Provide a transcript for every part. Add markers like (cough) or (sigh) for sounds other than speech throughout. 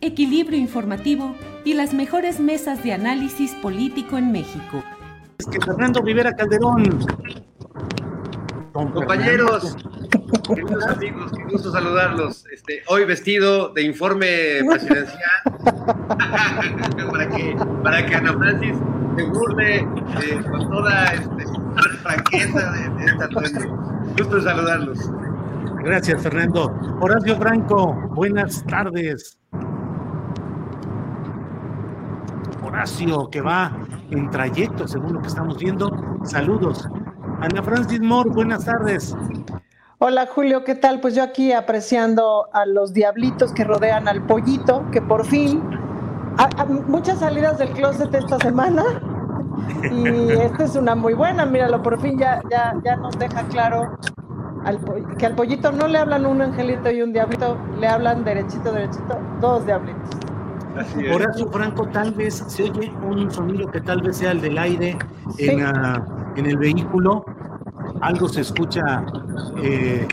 equilibrio informativo y las mejores mesas de análisis político en México. Es que Fernando Rivera Calderón. Compañeros, queridos amigos, qué gusto saludarlos. Este, hoy vestido de informe presidencial (laughs) para que para que Ana Francis se burle eh, con toda este, franqueza de, de esta atuendo. Gusto saludarlos. Gracias, Fernando. Horacio Franco, buenas tardes. Horacio, que va en trayecto, según lo que estamos viendo. Saludos. Ana Francis Moore, buenas tardes. Hola Julio, ¿qué tal? Pues yo aquí apreciando a los diablitos que rodean al pollito, que por fin, a, muchas salidas del closet esta semana, y esta es una muy buena, míralo, por fin ya, ya, ya nos deja claro al, que al pollito no le hablan un angelito y un diablito, le hablan derechito, derechito, dos diablitos. Horacio Franco, tal vez se oye un sonido que tal vez sea el del aire sí. en, uh, en, el vehículo. Algo se escucha eh,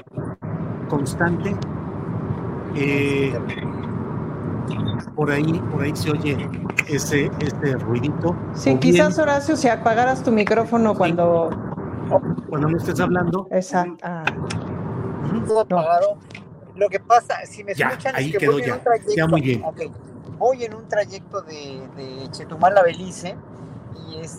constante. Eh, por ahí, por ahí se oye ese, ese ruidito. Sí, o quizás bien, Horacio, si apagaras tu micrófono sí, cuando. Cuando no estés hablando. Exacto. Ah. Todo apagado. Lo que pasa, si me ya, escuchan, ahí es que quedó voy ya. en un trayecto. Ya muy bien. Okay voy en un trayecto de, de Chetumal a Belice y es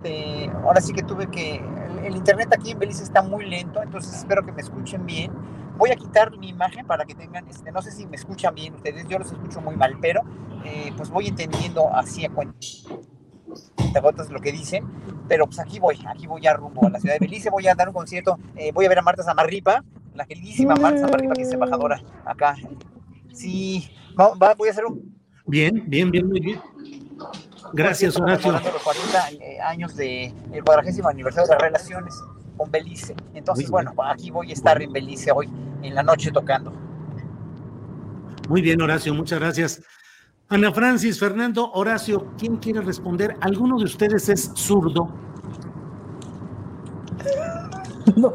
de, ahora sí que tuve que el, el, internet aquí en Belice está muy lento entonces espero que me escuchen bien. Voy a quitar mi imagen para que tengan este, no sé si me escuchan bien ustedes yo los escucho muy mal pero eh, pues voy entendiendo así a cuenta gotas lo que dicen pero pues aquí voy aquí voy ya rumbo a la ciudad de Belice voy a dar un concierto eh, voy a ver a Marta Zamarripa la queridísima Marta Zamarripa, que es embajadora acá. Sí, va, va, voy a hacer un... Bien, bien, bien, muy bien. Gracias, Horacio. Los 40 eh, años del de cuadragésimo aniversario de relaciones con Belice. Entonces, bueno, aquí voy a estar en Belice hoy, en la noche tocando. Muy bien, Horacio, muchas gracias. Ana Francis, Fernando, Horacio, ¿quién quiere responder? ¿Alguno de ustedes es zurdo? No.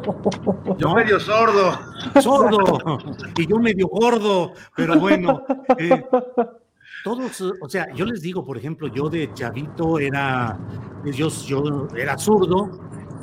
Yo medio sordo. Sordo. Y yo medio gordo. Pero bueno. Eh, todos, o sea, yo les digo, por ejemplo, yo de chavito era, yo, yo era zurdo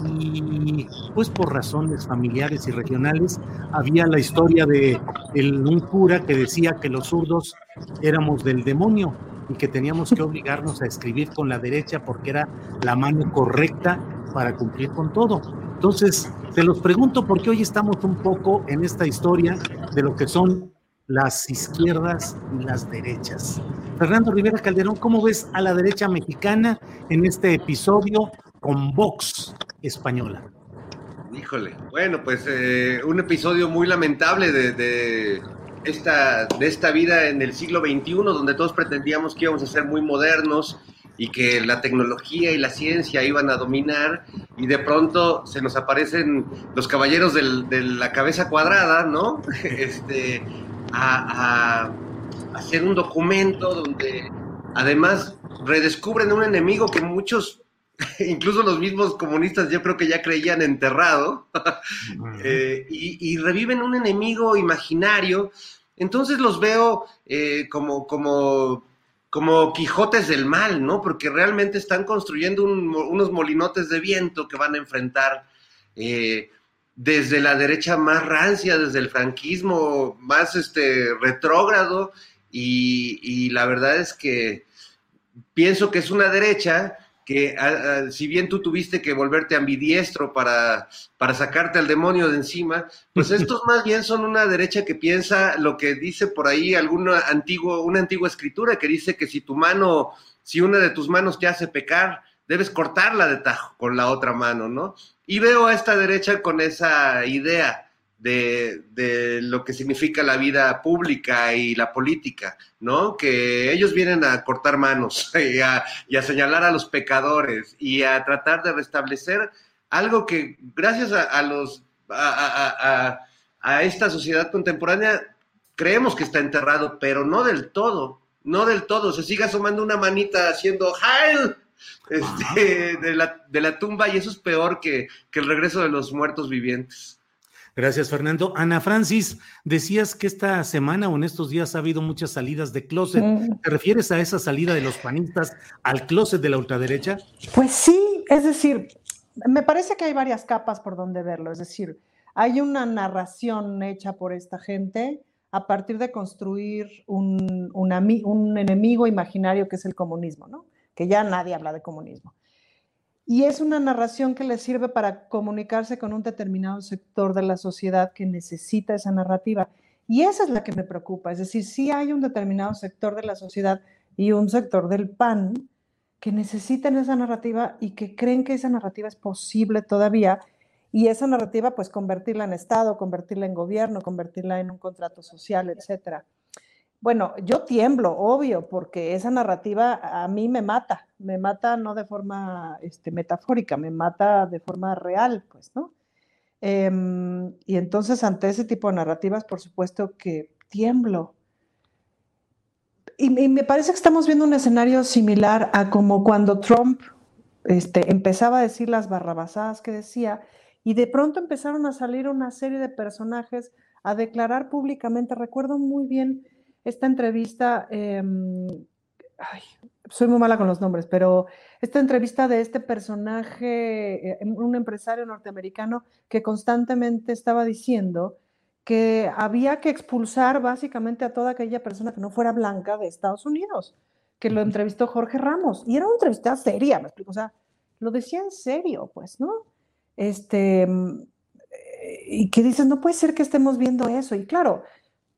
y pues por razones familiares y regionales había la historia de un cura que decía que los zurdos éramos del demonio y que teníamos que obligarnos a escribir con la derecha porque era la mano correcta para cumplir con todo. Entonces, te los pregunto porque hoy estamos un poco en esta historia de lo que son las izquierdas y las derechas. Fernando Rivera Calderón, ¿cómo ves a la derecha mexicana en este episodio con Vox española? Híjole, bueno, pues eh, un episodio muy lamentable de, esta, de esta vida en el siglo XXI, donde todos pretendíamos que íbamos a ser muy modernos y que la tecnología y la ciencia iban a dominar y de pronto se nos aparecen los caballeros de la cabeza cuadrada, ¿no? (laughs) Este, a, hacer un documento donde además redescubren un enemigo que muchos (laughs) incluso los mismos comunistas yo creo que ya creían enterrado, (laughs) eh, y, reviven un enemigo imaginario. Entonces los veo eh, como, como, como Quijotes del mal, ¿no? Porque realmente están construyendo unos molinotes de viento que van a enfrentar eh, desde la derecha más rancia, desde el franquismo más este, retrógrado, y la verdad es que pienso que es una derecha que si bien tú tuviste que volverte ambidiestro para, para sacarte al demonio de encima, pues (laughs) estos más bien son una derecha que piensa lo que dice por ahí alguna antiguo, una antigua escritura que dice que si tu mano, si una de tus manos te hace pecar, debes cortarla de tajo con la otra mano, ¿no? Y veo a esta derecha con esa idea de, lo que significa la vida pública y la política, ¿no? Que ellos vienen a cortar manos (laughs) y a, señalar a los pecadores y a tratar de restablecer algo que gracias a, los a, esta sociedad contemporánea creemos que está enterrado, pero no del todo, no del todo. Se sigue asomando una manita haciendo ¡Heil! Este, de, la, de la tumba y eso es peor que, que el regreso de los muertos vivientes. Gracias, Fernando. Ana Francis, decías que esta semana o en estos días ha habido muchas salidas de closet. Mm. ¿Te refieres a esa salida de los panistas al closet de la ultraderecha? Pues sí, es decir, me parece que hay varias capas por donde verlo. Es decir, hay una narración hecha por esta gente a partir de construir un, un enemigo imaginario que es el comunismo, ¿no? Que ya nadie habla de comunismo. Y es una narración que le sirve para comunicarse con un determinado sector de la sociedad que necesita esa narrativa. Y esa es la que me preocupa. Es decir, si hay un determinado sector de la sociedad y un sector del PAN que necesitan esa narrativa y que creen que esa narrativa es posible todavía. Y esa narrativa, pues convertirla en Estado, convertirla en gobierno, convertirla en un contrato social, etcétera. Bueno, yo tiemblo, obvio, porque esa narrativa a mí me mata, me mata no de forma este, metafórica, me mata de forma real, pues, ¿no? Em, y entonces ante ese tipo de narrativas, por supuesto que tiemblo. Y, me parece que estamos viendo un escenario similar a como cuando Trump este, empezaba a decir las barrabasadas que decía, y de pronto empezaron a salir una serie de personajes a declarar públicamente, recuerdo muy bien, esta entrevista, em, soy muy mala con los nombres, pero esta entrevista de este personaje, eh, un empresario norteamericano que constantemente estaba diciendo que había que expulsar básicamente a toda aquella persona que no fuera blanca de Estados Unidos, que lo entrevistó Jorge Ramos. Y era una entrevista seria, me explico, o sea, lo decía en serio, pues, ¿no? Este, eh, y que dicen, no puede ser que estemos viendo eso. Y claro,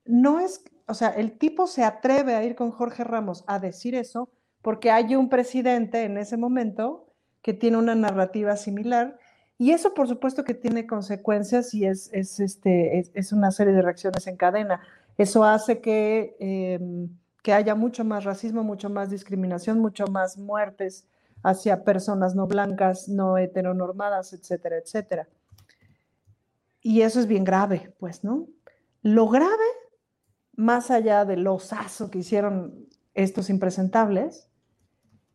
no es, o sea, el tipo se atreve a ir con Jorge Ramos a decir eso porque hay un presidente en ese momento que tiene una narrativa similar y eso por supuesto que tiene consecuencias y es, este, es, una serie de reacciones en cadena. Eso hace que, em, que haya mucho más racismo, mucho más discriminación, mucho más muertes hacia personas no blancas, no heteronormadas, etcétera, etcétera. Y eso es bien grave, pues, ¿no? Lo grave más allá del osazo que hicieron estos impresentables,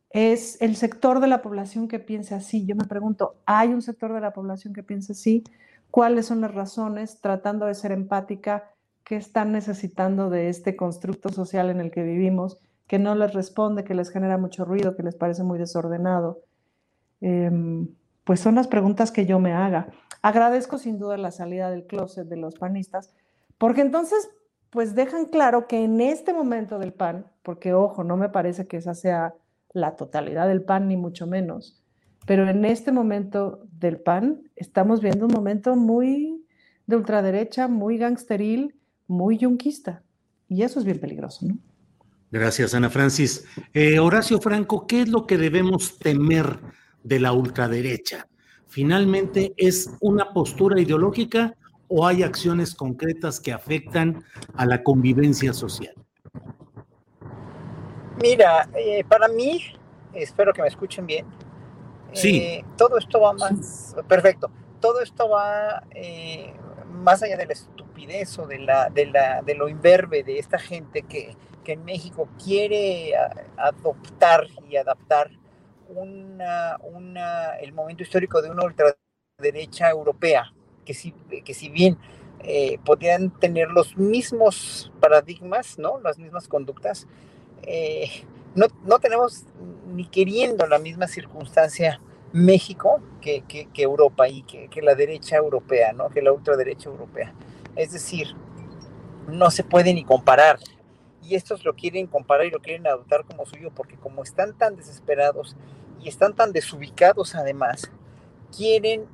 es el sector de la población que piensa así. Yo me pregunto, ¿hay un sector de la población que piensa así? ¿Cuáles son las razones, tratando de ser empática, que están necesitando de este constructo social en el que vivimos, que no les responde, que les genera mucho ruido, que les parece muy desordenado? Em, pues son las preguntas que yo me haga. Agradezco sin duda la salida del closet de los panistas, porque entonces pues dejan claro que en este momento del PAN, porque ojo, no me parece que esa sea la totalidad del PAN, ni mucho menos, pero en este momento del PAN estamos viendo un momento muy de ultraderecha, muy gangsteril, muy yunquista, y eso es bien peligroso, ¿no? Gracias, Ana Francis. Eh, Horacio Franco, ¿qué es lo que debemos temer de la ultraderecha? ¿Finalmente es una postura ideológica o hay acciones concretas que afectan a la convivencia social? Mira, eh, para mí, espero que me escuchen bien. Sí. Eh, todo esto va más, perfecto, todo esto va eh, más allá de la estupidez o de, la, de, la, de lo imberbe de esta gente que, que en México quiere adoptar y adaptar una, una, el momento histórico de una ultraderecha europea, que si, que si bien eh, podrían tener los mismos paradigmas, ¿no? las mismas conductas, eh, no, no, tenemos ni queriendo la misma circunstancia México que, que, que Europa y que, que, la derecha europea, ¿no? que la ultraderecha europea. Es decir, no se puede ni comparar. Y estos lo quieren comparar y lo quieren adoptar como suyo porque como están tan desesperados y están tan desubicados además, quieren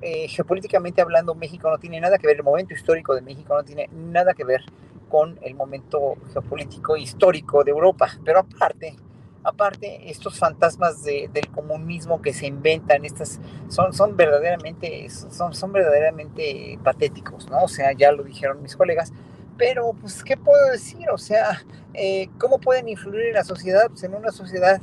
eh, geopolíticamente hablando, México no tiene nada que ver, el momento histórico de México no tiene nada que ver con el momento geopolítico histórico de Europa. Pero aparte, aparte, estos fantasmas de, del comunismo que se inventan, estas son, son verdaderamente, son, son verdaderamente patéticos, ¿no? O sea, ya lo dijeron mis colegas. Pero, pues, ¿qué puedo decir? O sea, eh, ¿cómo pueden influir en la sociedad? Pues en una sociedad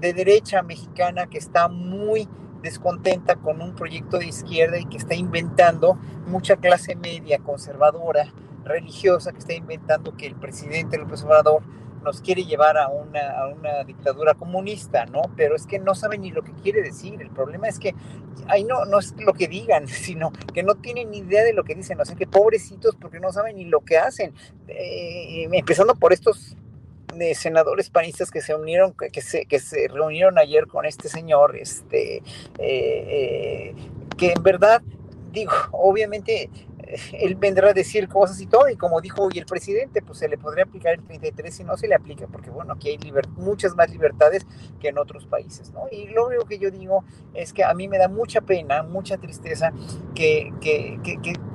de derecha mexicana que está muy descontenta con un proyecto de izquierda y que está inventando mucha clase media conservadora, religiosa, que está inventando que el presidente López Obrador nos quiere llevar a una, a una, dictadura comunista, ¿no? Pero es que no saben ni lo que quiere decir. El problema es que ahí no, no es lo que digan, (laughs) sino que no tienen ni idea de lo que dicen. O sea, que pobrecitos porque no saben ni lo que hacen. Eh, empezando por estos de senadores panistas que se unieron, que se, que se reunieron ayer con este señor, este, eh, eh, que en verdad, digo, obviamente él vendrá a decir cosas y todo, y como dijo hoy el presidente, pues se le podría aplicar el 33 y no se le aplica, porque bueno, aquí hay muchas más libertades que en otros países, ¿no? Y lo único que yo digo es que a mí me da mucha pena, mucha tristeza que,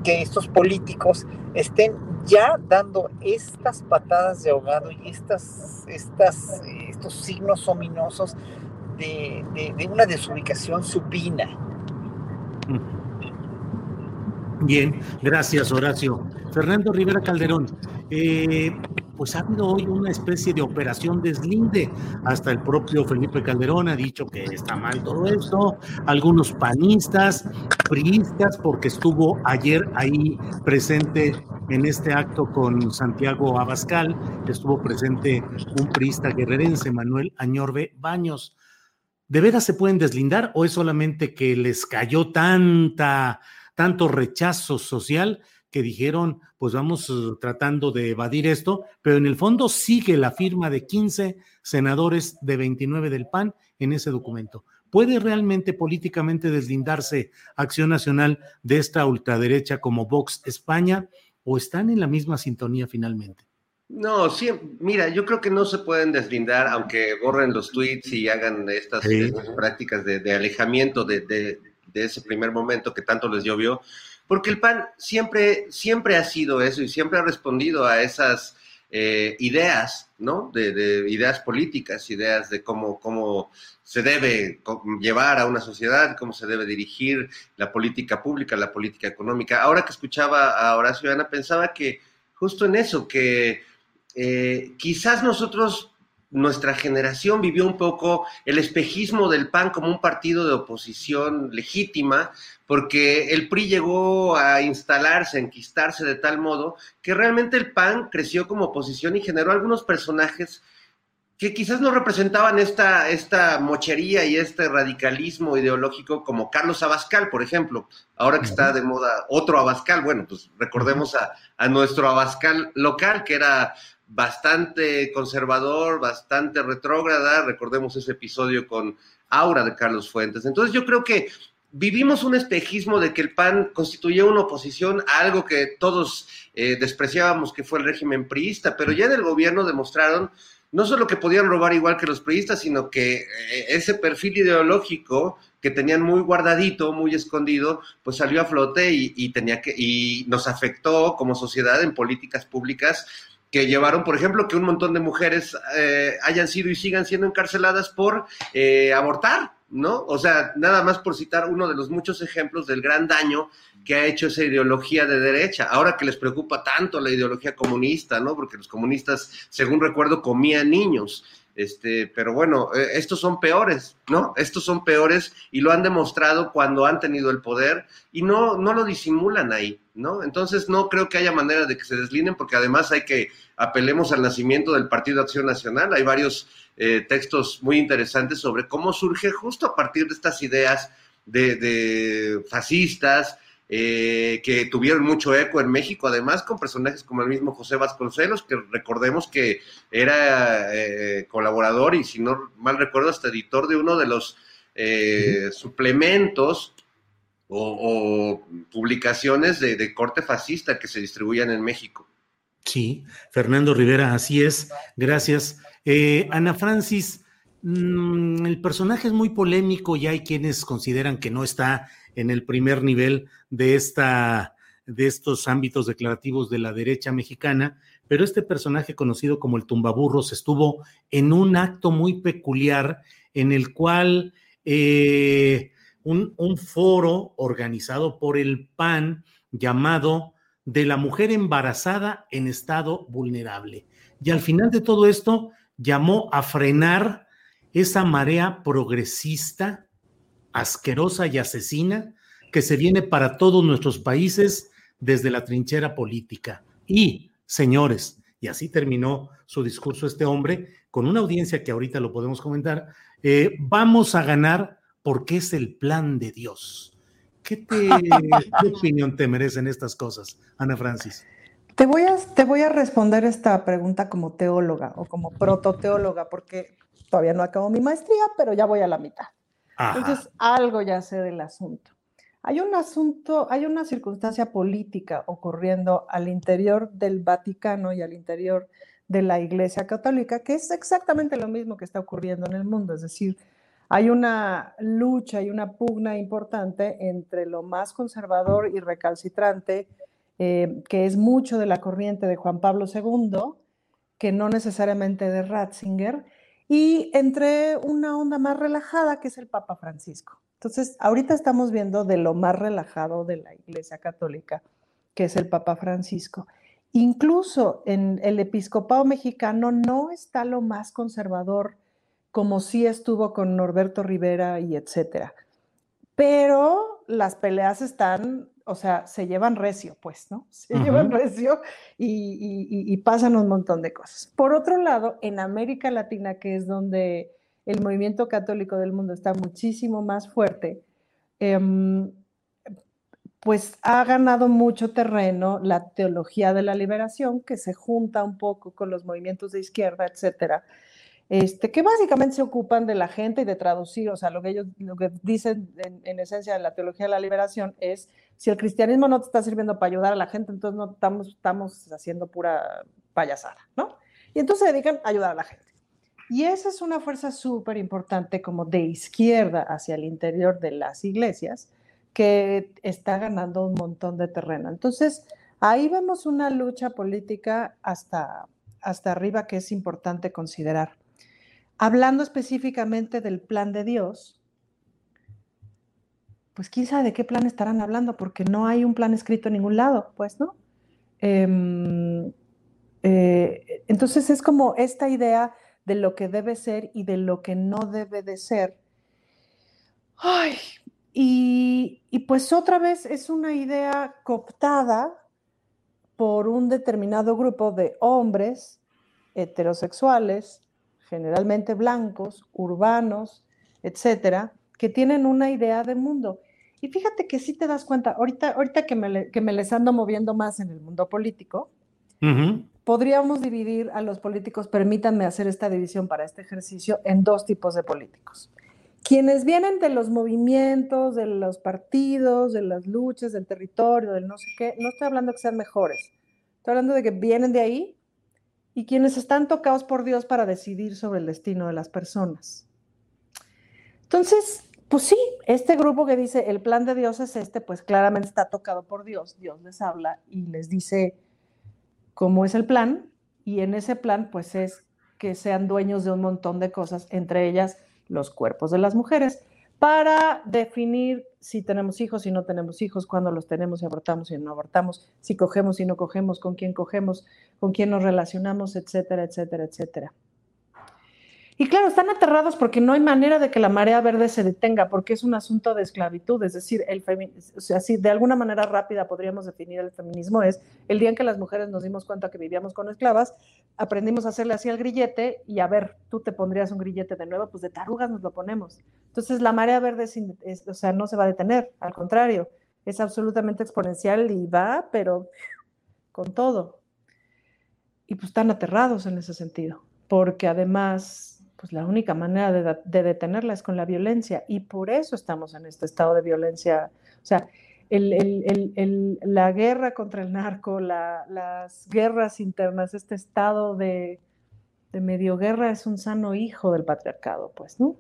estos políticos estén ya dando estas patadas de ahogado y estas, estas, estos signos ominosos de, una desubicación supina. Bien, gracias Horacio. Fernando Rivera Calderón, eh, pues ha habido hoy una especie de operación deslinde. Hasta el propio Felipe Calderón ha dicho que está mal todo esto. Algunos panistas, priistas, porque estuvo ayer ahí presente en este acto con Santiago Abascal, estuvo presente un priista guerrerense, Manuel Añorbe Baños. ¿De veras se pueden deslindar o es solamente que les cayó tanta tanto rechazo social que dijeron, pues vamos eh, tratando de evadir esto, pero en el fondo sigue la firma de 15 senadores de 29 del PAN en ese documento. ¿Puede realmente políticamente deslindarse Acción Nacional de esta ultraderecha como Vox España o están en la misma sintonía finalmente? No, sí, mira, yo creo que no se pueden deslindar, aunque borren los tweets y hagan estas, sí. estas prácticas de, de alejamiento de, de, de ese primer momento que tanto les llovió, porque el PAN siempre, siempre ha sido eso y siempre ha respondido a esas eh, ideas, ¿no? De, de, ideas políticas, ideas de cómo, cómo se debe llevar a una sociedad, cómo se debe dirigir la política pública, la política económica. Ahora que escuchaba a Horacio Ana, pensaba que justo en eso, que eh, quizás nosotros nuestra generación vivió un poco el espejismo del PAN como un partido de oposición legítima, porque el PRI llegó a instalarse, a enquistarse de tal modo que realmente el PAN creció como oposición y generó algunos personajes que quizás no representaban esta, esta mochería y este radicalismo ideológico como Carlos Abascal, por ejemplo. Ahora que está de moda otro Abascal, bueno, pues recordemos a, a nuestro Abascal local, que era bastante conservador, bastante retrógrada. Recordemos ese episodio con Aura de Carlos Fuentes. Entonces yo creo que vivimos un espejismo de que el PAN constituía una oposición a algo que todos eh, despreciábamos que fue el régimen priista, pero ya en el gobierno demostraron no solo que podían robar igual que los priistas, sino que eh, ese perfil ideológico que tenían muy guardadito, muy escondido, pues salió a flote y tenía que y nos afectó como sociedad en políticas públicas que llevaron, por ejemplo, que un montón de mujeres eh, hayan sido y sigan siendo encarceladas por eh, abortar, ¿no? O sea, nada más por citar uno de los muchos ejemplos del gran daño que ha hecho esa ideología de derecha. Ahora que les preocupa tanto la ideología comunista, ¿no? Porque los comunistas, según recuerdo, comían niños. Este, pero bueno, eh, estos son peores, ¿no? Estos son peores y lo han demostrado cuando han tenido el poder y no, no lo disimulan ahí. ¿No? Entonces no creo que haya manera de que se deslineen, porque además hay que apelemos al nacimiento del Partido Acción Nacional. Hay varios eh, textos muy interesantes sobre cómo surge justo a partir de estas ideas de, fascistas, eh, que tuvieron mucho eco en México, además con personajes como el mismo José Vasconcelos, que recordemos que era eh, colaborador y si no mal recuerdo, hasta editor de uno de los suplementos o, publicaciones de, corte fascista que se distribuían en México. Sí, Fernando Rivera, así es. Gracias. Eh, Ana Francis, mm, el personaje es muy polémico y hay quienes consideran que no está en el primer nivel de, esta, de estos ámbitos declarativos de la derecha mexicana, pero este personaje conocido como el tumbaburros estuvo en un acto muy peculiar en el cual eh, un, foro organizado por el PAN llamado de la mujer embarazada en estado vulnerable. Y al final de todo esto llamó a frenar esa marea progresista, asquerosa y asesina que se viene para todos nuestros países desde la trinchera política. Y, señores, y así terminó su discurso este hombre, con una audiencia que ahorita lo podemos comentar, eh, vamos a ganar porque es el plan de Dios. ¿Qué, te, (laughs) ¿Qué opinión te merecen estas cosas, Ana Francis? Te voy, a, te voy a responder esta pregunta como teóloga o como prototeóloga, porque todavía no acabo mi maestría, pero ya voy a la mitad. Entonces, algo ya sé del asunto. Hay un asunto, hay una circunstancia política ocurriendo al interior del Vaticano y al interior de la Iglesia Católica, que es exactamente lo mismo que está ocurriendo en el mundo, es decir, hay una lucha y una pugna importante entre lo más conservador y recalcitrante, eh, que es mucho de la corriente de Juan Pablo II, que no necesariamente de Ratzinger, y entre una onda más relajada, que es el Papa Francisco. Entonces, ahorita estamos viendo de lo más relajado de la Iglesia Católica, que es el Papa Francisco. Incluso en el episcopado mexicano no está lo más conservador como sí estuvo con Norberto Rivera y etcétera. Pero las peleas están, o sea, se llevan recio, pues, ¿no? Se llevan recio y, pasan un montón de cosas. Por otro lado, en América Latina, que es donde el movimiento católico del mundo está muchísimo más fuerte, em, pues ha ganado mucho terreno la teología de la liberación, que se junta un poco con los movimientos de izquierda, etcétera este, que básicamente se ocupan de la gente y de traducir, o sea, lo que ellos lo que dicen en, esencia de la teología de la liberación es, si el cristianismo no te está sirviendo para ayudar a la gente, entonces no estamos, haciendo pura payasada, ¿no? Y entonces se dedican a ayudar a la gente. Y esa es una fuerza súper importante como de izquierda hacia el interior de las iglesias que está ganando un montón de terreno. Entonces, ahí vemos una lucha política hasta, hasta arriba que es importante considerar. Hablando específicamente del plan de Dios, pues quién sabe de qué plan estarán hablando, porque no hay un plan escrito en ningún lado, pues, ¿no? Em, eh, entonces es como esta idea de lo que debe ser y de lo que no debe de ser. Ay, y, y pues otra vez es una idea cooptada por un determinado grupo de hombres heterosexuales generalmente blancos, urbanos, etcétera, que tienen una idea de mundo. Y fíjate que si te das cuenta, ahorita, ahorita que, me, que me les ando moviendo más en el mundo político, podríamos dividir a los políticos, permítanme hacer esta división para este ejercicio, en dos tipos de políticos. Quienes vienen de los movimientos, de los partidos, de las luchas, del territorio, del no sé qué, no estoy hablando que sean mejores, estoy hablando de que vienen de ahí y quienes están tocados por Dios para decidir sobre el destino de las personas. Entonces, pues sí, este grupo que dice el plan de Dios es este, pues claramente está tocado por Dios. Dios les habla y les dice cómo es el plan y en ese plan pues es que sean dueños de un montón de cosas, entre ellas los cuerpos de las mujeres para definir si tenemos hijos, si no tenemos hijos, cuándo los tenemos, y abortamos y no abortamos, si cogemos y no cogemos, con quién cogemos, con quién nos relacionamos, etcétera, etcétera, etcétera. Y claro, están aterrados porque no hay manera de que la marea verde se detenga, porque es un asunto de esclavitud. Es decir, el o sea, de alguna manera rápida podríamos definir el feminismo, es el día en que las mujeres nos dimos cuenta que vivíamos con esclavas, aprendimos a hacerle así al grillete y a ver, tú te pondrías un grillete de nuevo, pues de tarugas nos lo ponemos. Entonces, la marea verde o sea, no se va a detener, al contrario, es absolutamente exponencial y va, pero con todo. Y pues están aterrados en ese sentido, porque además pues la única manera de, detenerla es con la violencia y por eso estamos en este estado de violencia. O sea, la guerra contra el narco, las guerras internas, este estado de, medio guerra es un sano hijo del patriarcado, pues, ¿no?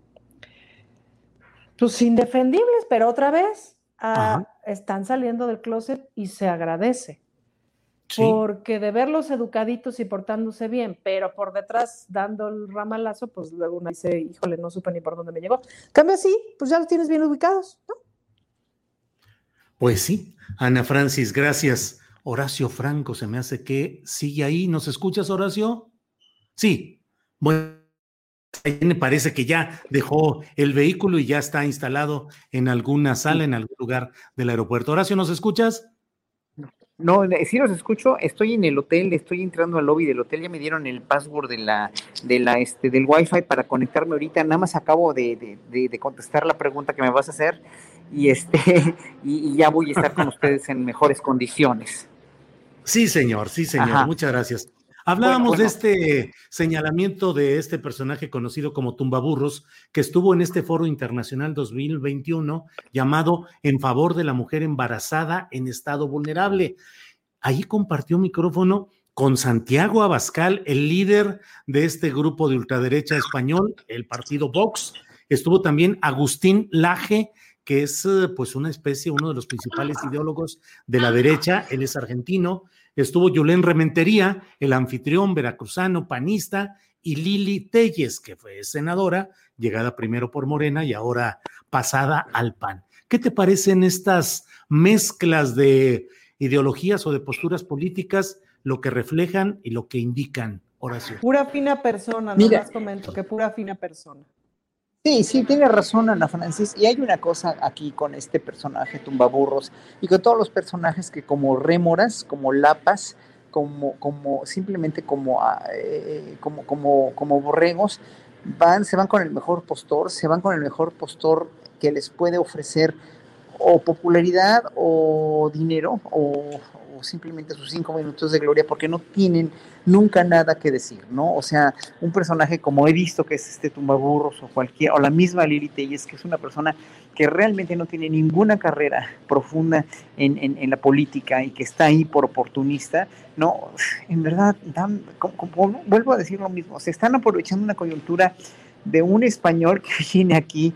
Pues indefendibles, pero otra vez ah, están saliendo del closet y se agradece. Porque de verlos educaditos y portándose bien, pero por detrás dando el ramalazo, pues luego uno dice, híjole, no supe ni por dónde me llegó. Cambio así, pues ya los tienes bien ubicados, ¿no? Pues sí, Ana Francis, gracias. Horacio Franco, se me hace que sigue ahí. ¿Nos escuchas, Horacio? Sí. Bueno, me parece que ya dejó el vehículo y ya está instalado en alguna sala, en algún lugar del aeropuerto. Horacio, ¿nos escuchas? No, sí los escucho, estoy en el hotel, estoy entrando al lobby del hotel, ya me dieron el password de la, de la, este, del wifi para conectarme ahorita, nada más acabo de, de, contestar la pregunta que me vas a hacer y este, (laughs) y, ya voy a estar con (laughs) ustedes en mejores condiciones. Sí, señor, sí, señor, muchas gracias. Hablábamos de este señalamiento de este personaje conocido como Tumbaburros, que estuvo en este foro internacional 2021 llamado En favor de la mujer embarazada en estado vulnerable. Ahí compartió micrófono con Santiago Abascal, el líder de este grupo de ultraderecha español, el partido Vox. Estuvo también Agustín Laje, que es eh, pues una especie, uno de los principales ideólogos de la derecha, él es argentino, estuvo Yulén Rementería, el anfitrión veracruzano, panista, y Lili Telles, que fue senadora, llegada primero por Morena y ahora pasada al PAN. ¿Qué te parecen estas mezclas de ideologías o de posturas políticas, lo que reflejan y lo que indican, Horacio? Pura fina persona, no más comento que pura fina persona. Sí, sí, tiene razón Ana Francis. Y hay una cosa aquí con este personaje Tumbaburros y con todos los personajes que como rémoras, como lapas, como, como simplemente como, ah, eh, como, como, como borregos, van, se van con el mejor postor, se van con el mejor postor que les puede ofrecer o popularidad o dinero o, simplemente sus cinco minutos de gloria porque no tienen nunca nada que decir, ¿no? O sea, un personaje como he visto que es este Tumbaburros o cualquier, o la misma Lili Telles, que es una persona que realmente no tiene ninguna carrera profunda en, en, la política y que está ahí por oportunista, no, en verdad, dan, vuelvo a decir lo mismo, se están aprovechando una coyuntura de un español que (laughs) viene aquí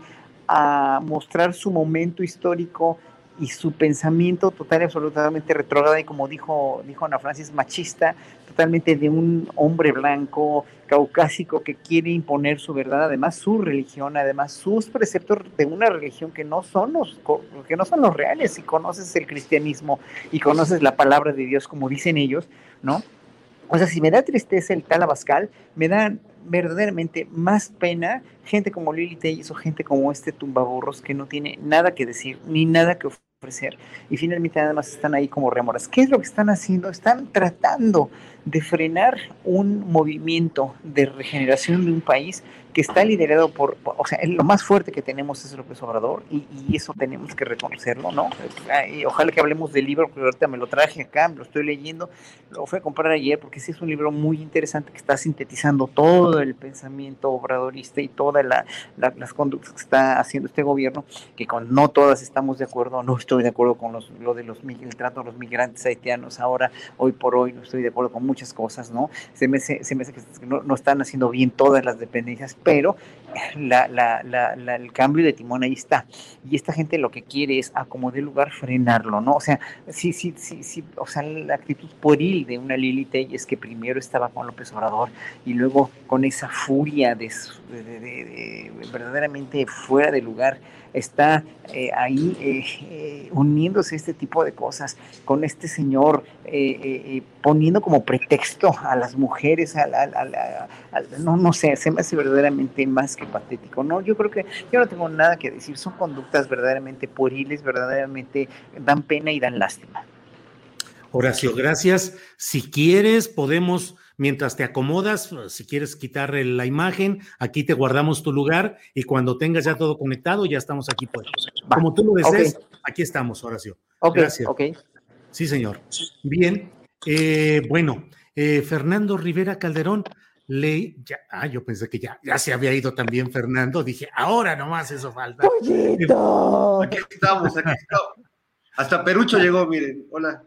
a mostrar su momento histórico y su pensamiento total y absolutamente retrógrado y como dijo, dijo Ana Francis, machista, totalmente de un hombre blanco, caucásico, que quiere imponer su verdad, además su religión, además sus preceptos de una religión que no son los, que no son los reales, si conoces el cristianismo y conoces la palabra de Dios como dicen ellos, ¿no? O sea, si me da tristeza el tal Abascal, me da verdaderamente más pena gente como Lili Telles o gente como este tumbaburros que no tiene nada que decir ni nada que ofrecer y finalmente nada más están ahí como remoras. ¿Qué es lo que están haciendo? Están tratando de frenar un movimiento de regeneración de un país que está liderado por, o sea, lo más fuerte que tenemos es López Obrador y, eso tenemos que reconocerlo, ¿no? Ojalá que hablemos del libro, porque ahorita me lo traje acá, me lo estoy leyendo, lo fui a comprar ayer porque sí es un libro muy interesante que está sintetizando todo el pensamiento obradorista y todas las conductas que está haciendo este gobierno, que con no todas estamos de acuerdo, no estoy de acuerdo con los, lo de los el trato de los migrantes haitianos ahora, hoy por hoy, no estoy de acuerdo con muchas cosas, ¿no? Se me, se, me hace que no, no están haciendo bien todas las dependencias, pero el cambio de timón ahí está. Y esta gente lo que quiere es, a como de lugar, frenarlo, ¿no? O sea, sí, sí, sí, sí, o sea, la actitud pueril de una Lili es que primero estaba con López Obrador y luego con esa furia de, verdaderamente fuera de lugar, está eh, ahí eh, eh, uniéndose a este tipo de cosas, con este señor poniendo como pretexto a las mujeres, a la, no, no sé, se me hace verdaderamente más que patético, ¿no? Yo creo que yo no tengo nada que decir, son conductas verdaderamente pueriles, verdaderamente dan pena y dan lástima. Horacio, gracias. Si quieres, podemos mientras te acomodas, si quieres quitar la imagen, aquí te guardamos tu lugar y cuando tengas ya todo conectado, ya estamos aquí puestos. Como tú lo desees, aquí estamos, Horacio. Gracias. Sí, señor. Bien. Eh, bueno, eh, Fernando Rivera Calderón, le, ya, ah, yo pensé que ya, ya se había ido también Fernando, dije, ahora nomás eso falta. (laughs) Aquí estamos, aquí estamos. Hasta Perucho llegó, miren, hola.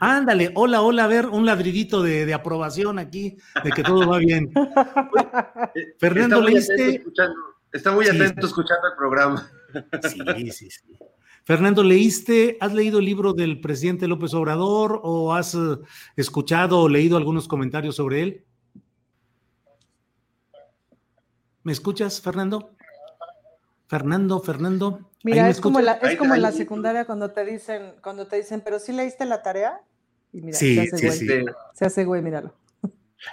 Ándale, hola, hola, a ver, un ladridito de, aprobación aquí, de que todo va bien. (laughs) Fernando, ¿leíste? Está muy atento escuchando el programa. Sí, sí, sí. Fernando, ¿leíste, has leído el libro del presidente López Obrador o has eh, escuchado o leído algunos comentarios sobre él? ¿Me escuchas, Fernando? Fernando, Fernando. Mira, es como, la, es como en la secundaria cuando te dicen, cuando te dicen, pero sí leíste la tarea. Y mira, sí, se hace sí, güey. Sí. Se hace güey, míralo.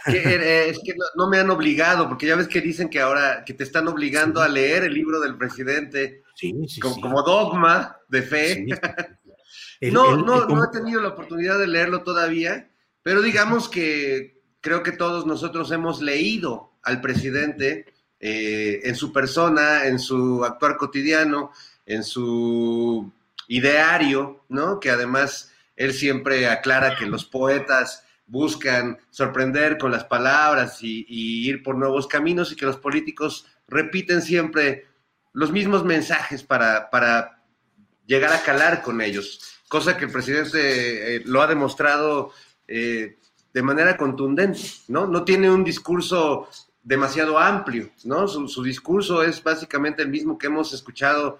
Eh, es que no, me han obligado, porque ya ves que dicen que ahora que te están obligando a leer el libro del presidente como, como, dogma de fe. (laughs) no, no, no he tenido la oportunidad de leerlo todavía, pero digamos que creo que todos nosotros hemos leído al presidente eh, en su persona, en su actuar cotidiano, en su ideario, ¿no? Que además él siempre aclara que los poetas buscan sorprender con las palabras y, ir por nuevos caminos y que los políticos repiten siempre los mismos mensajes para, para llegar a calar con ellos, cosa que el presidente eh, lo ha demostrado eh, de manera contundente, ¿no? No tiene un discurso demasiado amplio, ¿no? Su, su, discurso es básicamente el mismo que hemos escuchado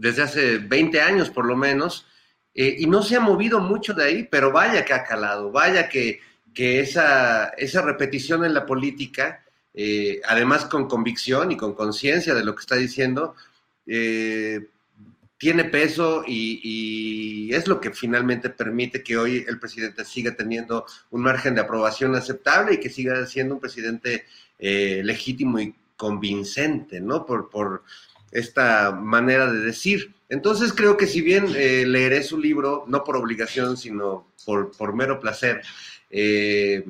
desde hace 20 años por lo menos, eh, y no se ha movido mucho de ahí, pero vaya que ha calado, vaya que, que esa, esa repetición en la política, eh, además con convicción y con conciencia de lo que está diciendo, eh, tiene peso y, y, es lo que finalmente permite que hoy el presidente siga teniendo un margen de aprobación aceptable y que siga siendo un presidente legítimo y convincente, ¿no? Por, por, esta manera de decir. Entonces creo que si bien eh, leeré su libro, no por obligación, sino por, por mero placer, eh,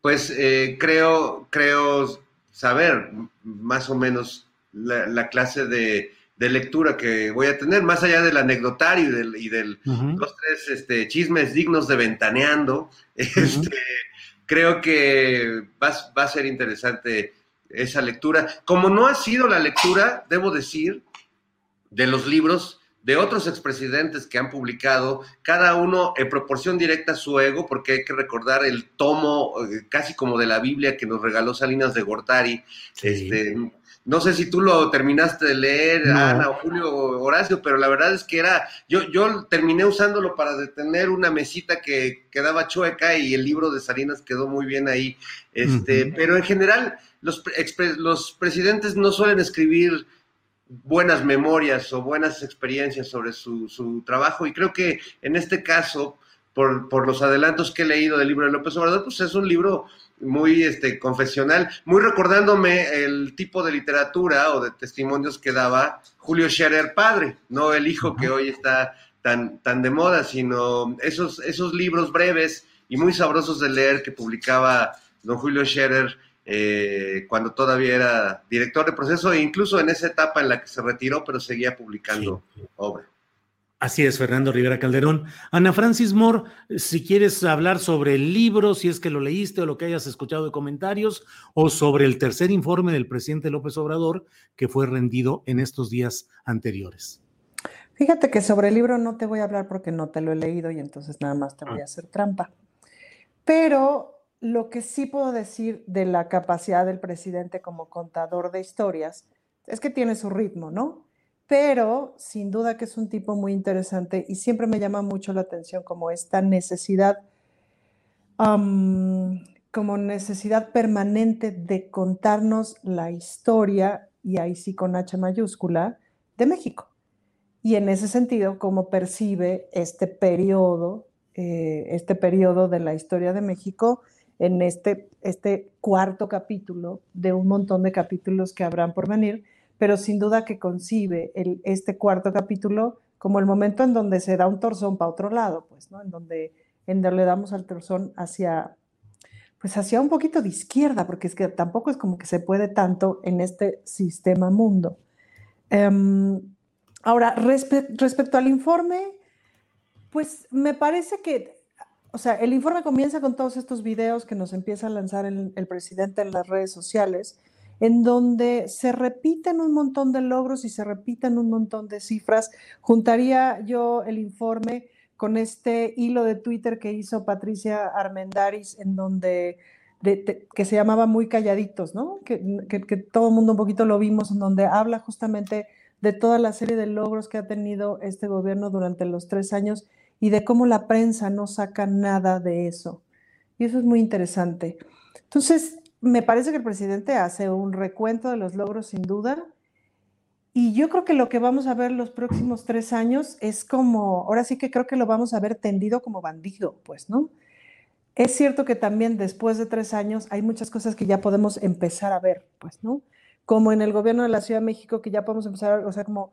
pues eh, creo, creo saber más o menos la, clase de, lectura que voy a tener, más allá del anecdotario y del, y del los tres este, chismes dignos de ventaneando, este, creo que va, va a ser interesante esa lectura. Como no ha sido la lectura, debo decir, de los libros de otros expresidentes que han publicado, cada uno en proporción directa a su ego, porque hay que recordar el tomo eh, casi como de la Biblia que nos regaló Salinas de Gortari. Este, no sé si tú lo terminaste de leer, Ana o Julio Horacio, pero la verdad es que era, yo, yo terminé usándolo para detener una mesita que quedaba chueca y el libro de Salinas quedó muy bien ahí. Este, pero en general, los, los presidentes no suelen escribir buenas memorias o buenas experiencias sobre su, su trabajo y creo que en este caso, por, por, los adelantos que he leído del libro de López Obrador, pues es un libro muy este, confesional, muy recordándome el tipo de literatura o de testimonios que daba Julio Scherer padre, no el hijo que hoy está tan, tan de moda, sino esos, esos libros breves y muy sabrosos de leer que publicaba don Julio Scherer eh, cuando todavía era director de proceso e incluso en esa etapa en la que se retiró, pero seguía publicando obra. Así es, Fernando Rivera Calderón. Ana Francis Moore, si quieres hablar sobre el libro, si es que lo leíste o lo que hayas escuchado de comentarios, o sobre el tercer informe del presidente López Obrador que fue rendido en estos días anteriores. Fíjate que sobre el libro no te voy a hablar porque no te lo he leído y entonces nada más te voy a ah. hacer trampa. Pero lo que sí puedo decir de la capacidad del presidente como contador de historias es que tiene su ritmo, ¿no? Pero sin duda que es un tipo muy interesante y siempre me llama mucho la atención como esta necesidad, como necesidad permanente de contarnos la historia, y ahí sí con H mayúscula, de México. y en ese sentido cómo percibe este periodo, eh, este periodo de la historia de México en este, este cuarto capítulo de un montón de capítulos que habrán por venir, pero sin duda que concibe este cuarto capítulo como el momento en donde se da un torzón para otro lado, pues, ¿no? En donde, en donde le damos al torzón hacia, pues hacia un poquito de izquierda, porque es que tampoco es como que se puede tanto en este sistema mundo. Em, ahora, respecto al informe, pues me parece que, o sea, el informe comienza con todos estos videos que nos empieza a lanzar el presidente en las redes sociales, en donde se repiten un montón de logros y se repiten un montón de cifras. Juntaría yo el informe con este hilo de Twitter que hizo Patricia Armendaris, en donde, que se llamaba Muy Calladitos, ¿no? Que, todo el mundo un poquito lo vimos, en donde habla justamente de toda la serie de logros que ha tenido este gobierno durante los tres años y de cómo la prensa no saca nada de eso. Y eso es muy interesante. Entonces, me parece que el presidente hace un recuento de los logros sin duda, y yo creo que lo que vamos a ver los próximos tres años es como, ahora sí que creo que lo vamos a ver tendido como bandido, pues, ¿no? Es cierto que también después de tres años hay muchas cosas que ya podemos empezar a ver, pues, ¿no? Como en el gobierno de la Ciudad de México, que ya podemos empezar o sea, como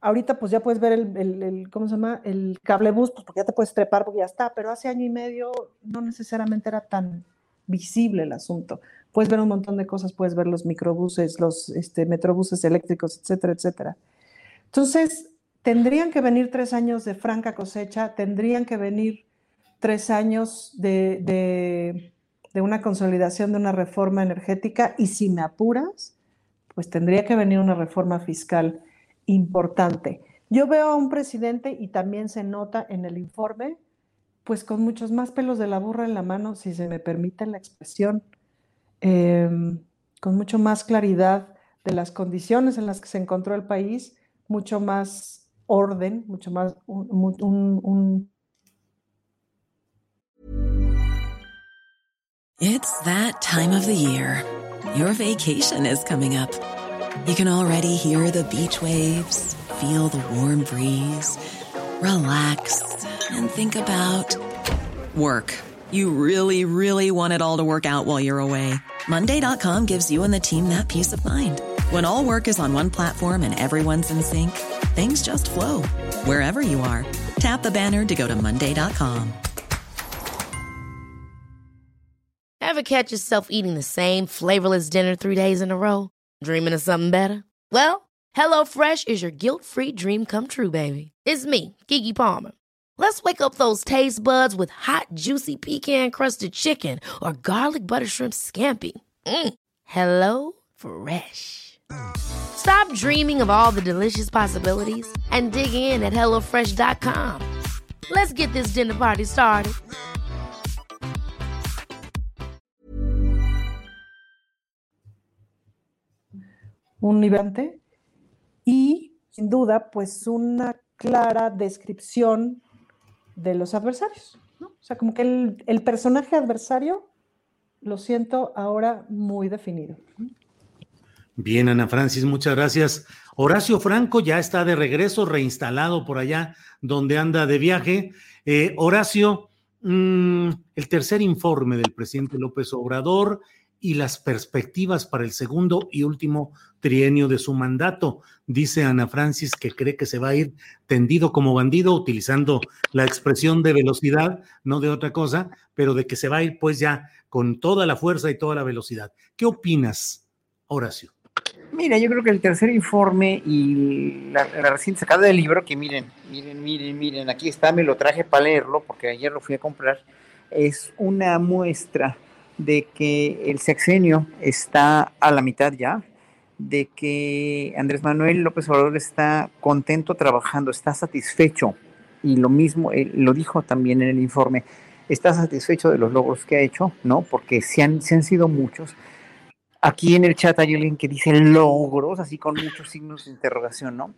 ahorita pues ya puedes ver el, el, ¿cómo se llama? El cable bus, pues porque ya te puedes trepar porque ya está, pero hace año y medio no necesariamente era tan visible el asunto puedes ver un montón de cosas, puedes ver los microbuses, los este, metrobuses eléctricos, etcétera, etcétera. Entonces, tendrían que venir tres años de franca cosecha, tendrían que venir tres años de, de, una consolidación de una reforma energética y si me apuras, pues tendría que venir una reforma fiscal importante. Yo veo a un presidente y también se nota en el informe, pues con muchos más pelos de la burra en la mano, si se me permite la expresión, Em, con mucho más claridad de las condiciones en las que se encontró el país, mucho más orden, mucho más un, un, un It's that time of the year. Your vacation is coming up. You can already hear the beach waves, feel the warm breeze, relax and think about work. You really, really want it all to work out while you're away. Monday.com gives you and the team that peace of mind. When all work is on one platform and everyone's in sync, things just flow wherever you are. Tap the banner to go to Monday.com. Ever catch yourself eating the same flavorless dinner three days in a row? Dreaming of something better? Well, HelloFresh is your guilt free dream come true, baby. It's me, Kiki Palmer. Let's wake up those taste buds with hot, juicy pecan crusted chicken or garlic butter shrimp scampi. Mm. Hello Fresh. Stop dreaming of all the delicious possibilities and dig in at HelloFresh.com. Let's get this dinner party started. Un nivelante y, sin duda, pues una clara descripción de los adversarios. ¿no? O sea, como que el, el, personaje adversario lo siento ahora muy definido. Bien, Ana Francis, muchas gracias. Horacio Franco ya está de regreso, reinstalado por allá donde anda de viaje. Eh, Horacio, mmm, el tercer informe del presidente López Obrador y las perspectivas para el segundo y último trienio de su mandato. Dice Ana Francis que cree que se va a ir tendido como bandido, utilizando la expresión de velocidad, no de otra cosa, pero de que se va a ir pues ya con toda la fuerza y toda la velocidad. ¿Qué opinas, Horacio? Mira, yo creo que el tercer informe y la, reciente sacada del libro, que miren, miren, miren, miren, aquí está, me lo traje para leerlo, porque ayer lo fui a comprar, es una muestra de que el sexenio está a la mitad ya, de que Andrés Manuel López Obrador está contento trabajando, está satisfecho, y lo mismo, él lo dijo también en el informe, está satisfecho de los logros que ha hecho, ¿no? Porque se han, se han sido muchos. Aquí en el chat hay alguien que dice logros, así con muchos signos de interrogación, ¿no?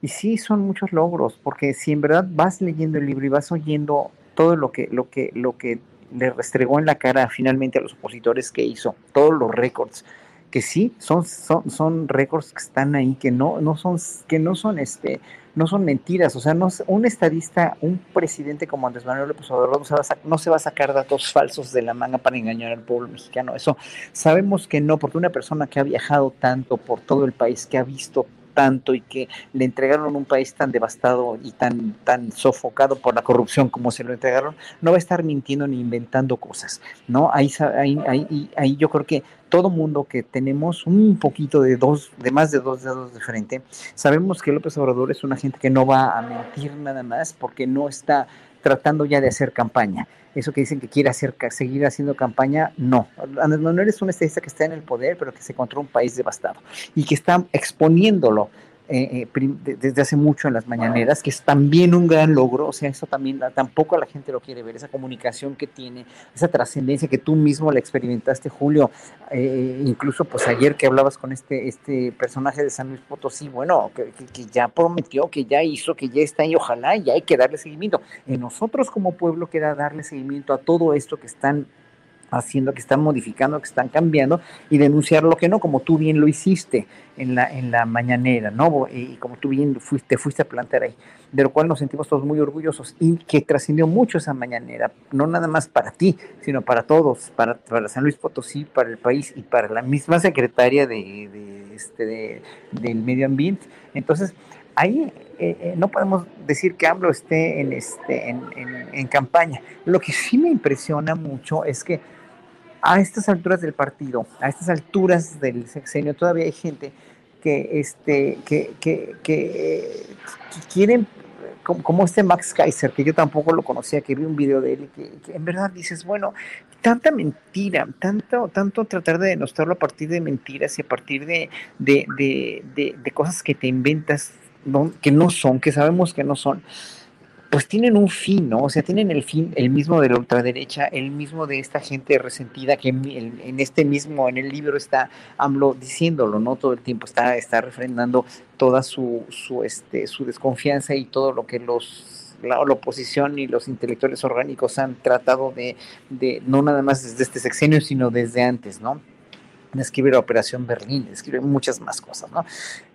Y sí, son muchos logros, porque si en verdad vas leyendo el libro y vas oyendo todo lo que, lo que, lo que le restregó en la cara finalmente a los opositores que hizo, todos los récords que sí, son, son, son récords que están ahí, que no, no son, que no son este, no son mentiras, o sea, no, un estadista, un presidente como Andrés Manuel López Obrador no se, va a, no se va a sacar datos falsos de la manga para engañar al pueblo mexicano, eso sabemos que no, porque una persona que ha viajado tanto por todo el país, que ha visto tanto y que le entregaron un país tan devastado y tan, tan sofocado por la corrupción como se lo entregaron, no va a estar mintiendo ni inventando cosas, ¿no? Ahí, ahí, ahí, ahí yo creo que todo mundo que tenemos un poquito de dos, de más de dos dedos de frente, sabemos que López Obrador es una gente que no va a mentir nada más porque no está tratando ya de hacer campaña eso que dicen que quiere hacer, seguir haciendo campaña, no. Andrés Manuel es un estadista que está en el poder, pero que se encontró un país devastado y que está exponiéndolo eh, eh, desde hace mucho en las mañaneras, que es también un gran logro, o sea, eso también tampoco la gente lo quiere ver, esa comunicación que tiene, esa trascendencia que tú mismo la experimentaste, Julio, eh, incluso pues ayer que hablabas con este, este personaje de San Luis Potosí, bueno, que, ya prometió, que ya hizo, que ya está y ojalá ya hay que darle seguimiento. En nosotros como pueblo queda darle seguimiento a todo esto que están haciendo, que están modificando, que están cambiando y denunciar lo que no, como tú bien lo hiciste en la, en la mañanera, ¿no? Y como tú bien fuiste, fuiste a plantear ahí, de lo cual nos sentimos todos muy orgullosos y que trascendió mucho esa mañanera, no nada más para ti, sino para todos, para, para San Luis Potosí, para el país y para la misma secretaria de, de este, del medio ambiente. Entonces, ahí eh, eh, no podemos decir que AMLO esté en, este, en, en campaña. Lo que sí me impresiona mucho es que a estas alturas del partido, a estas alturas del sexenio, todavía hay gente que, este, que, que, que, quieren, como, este Max Kaiser, que yo tampoco lo conocía, que vi un video de él, que, que en verdad dices, bueno, tanta mentira, tanto, tanto tratar de demostrarlo a partir de mentiras y a partir de, de, de, de cosas que te inventas, que no son, que sabemos que no son pues tienen un fin, ¿no? O sea, tienen el fin, el mismo de la ultraderecha, el mismo de esta gente resentida que en, este mismo, en el libro está AMLO diciéndolo, ¿no? Todo el tiempo está, está refrendando toda su, su, este, su desconfianza y todo lo que los la, oposición y los intelectuales orgánicos han tratado de, de, no nada más desde este sexenio, sino desde antes, ¿no? Escribir Operación Berlín, escribe muchas más cosas, ¿no?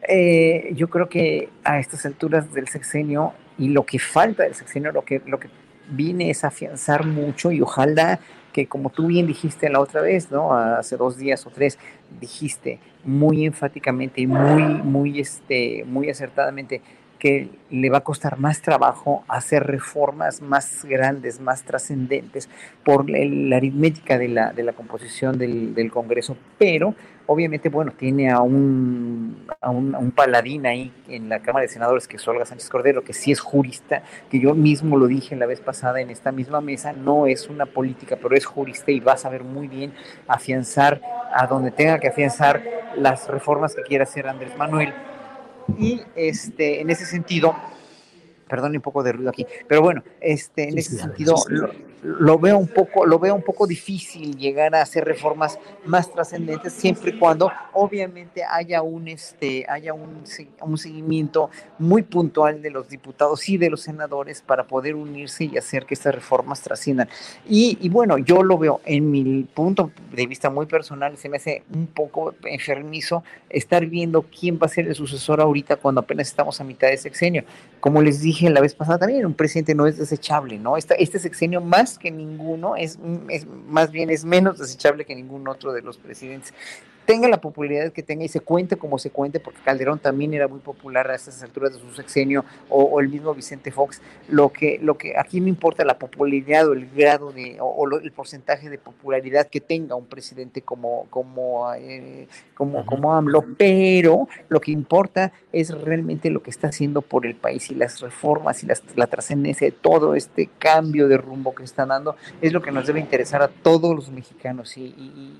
Eh, yo creo que a estas alturas del sexenio y lo que falta del sexenio, lo que, lo que viene es afianzar mucho y ojalá que como tú bien dijiste la otra vez, ¿no? Hace dos días o tres, dijiste muy enfáticamente y muy, muy, este, muy acertadamente, que le va a costar más trabajo hacer reformas más grandes, más trascendentes por la, aritmética de la, de la composición del, del, Congreso, pero obviamente, bueno, tiene a un, a un, paladín ahí en la Cámara de Senadores, que es Olga Sánchez Cordero, que sí es jurista, que yo mismo lo dije la vez pasada en esta misma mesa, no es una política, pero es jurista y va a saber muy bien afianzar a donde tenga que afianzar las reformas que quiera hacer Andrés Manuel y este, en ese sentido, perdón un poco de ruido aquí, pero bueno, este, en ese sentido, lo veo un poco, lo veo un poco difícil llegar a hacer reformas más trascendentes siempre y cuando obviamente haya un este haya un, un seguimiento muy puntual de los diputados y de los senadores para poder unirse y hacer que estas reformas trasciendan. Y, y bueno, yo lo veo en mi punto de vista muy personal, se me hace un poco enfermizo estar viendo quién va a ser el sucesor ahorita cuando apenas estamos a mitad de sexenio. Como les dije la vez pasada también, un presidente no es desechable, ¿no? Este, este sexenio más que ninguno, es, es, más bien es menos desechable que ningún otro de los presidentes tenga la popularidad que tenga y se cuente como se cuente, porque Calderón también era muy popular a estas alturas de su sexenio, o, el mismo Vicente Fox, lo que, lo que aquí me importa la popularidad o el grado de, o, el porcentaje de popularidad que tenga un presidente como, como, eh, como, como AMLO, pero lo que importa es realmente lo que está haciendo por el país y las reformas y la trascendencia de todo este cambio de rumbo que está dando, es lo que nos debe interesar a todos los mexicanos. Y,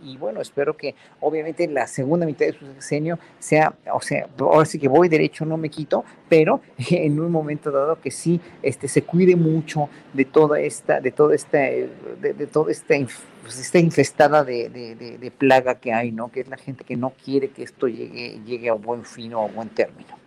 y bueno, espero que obviamente la segunda mitad de su sexenio sea, o sea, ahora sí que voy derecho, no me quito, pero (laughs) en un momento dado que sí este, se cuide mucho de toda esta, de toda esta, de, de toda esta, pues, esta infestada de, de, plaga que hay, ¿no? Que es la gente que no quiere que esto llegue, llegue a buen fin o a buen término.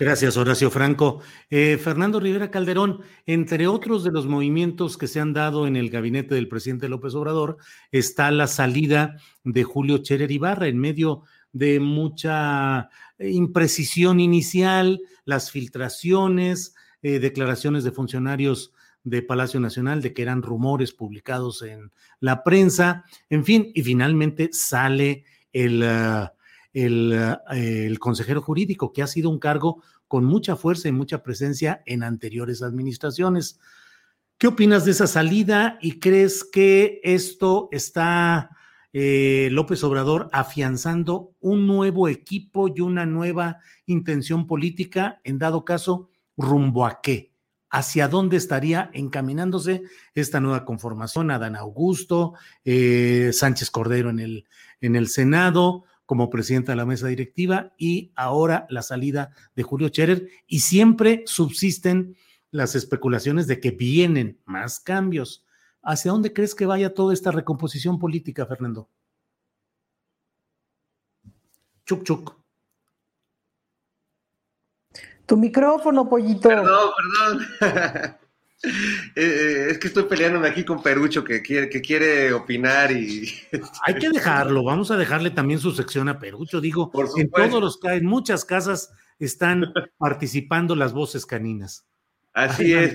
Gracias, Horacio Franco. Eh, Fernando Rivera Calderón, entre otros de los movimientos que se han dado en el gabinete del presidente López Obrador, está la salida de Julio Cherer Ibarra en medio de mucha imprecisión inicial, las filtraciones, eh, declaraciones de funcionarios de Palacio Nacional de que eran rumores publicados en la prensa, en fin, y finalmente sale el... Ah, el, eh, el consejero jurídico, que ha sido un cargo con mucha fuerza y mucha presencia en anteriores administraciones. ¿Qué opinas de esa salida y crees que esto está eh, López Obrador afianzando un nuevo equipo y una nueva intención política, en dado caso, rumbo a qué? ¿Hacia dónde estaría encaminándose esta nueva conformación? Adán Augusto, eh, Sánchez Cordero en el, en el Senado, como presidenta de la mesa directiva y ahora la salida de Julio Scherer y siempre subsisten las especulaciones de que vienen más cambios. ¿Hacia dónde crees que vaya toda esta recomposición política, Fernando? Chuc, chuc. Tu micrófono, pollito. Perdón, perdón. (laughs) (laughs) Eh, eh, es que estoy peleándome aquí con Perucho que quiere, que quiere opinar y. (laughs) Hay que dejarlo, vamos a dejarle también su sección a Perucho. Digo, en todos los en muchas casas están (laughs) participando las voces caninas. Así es,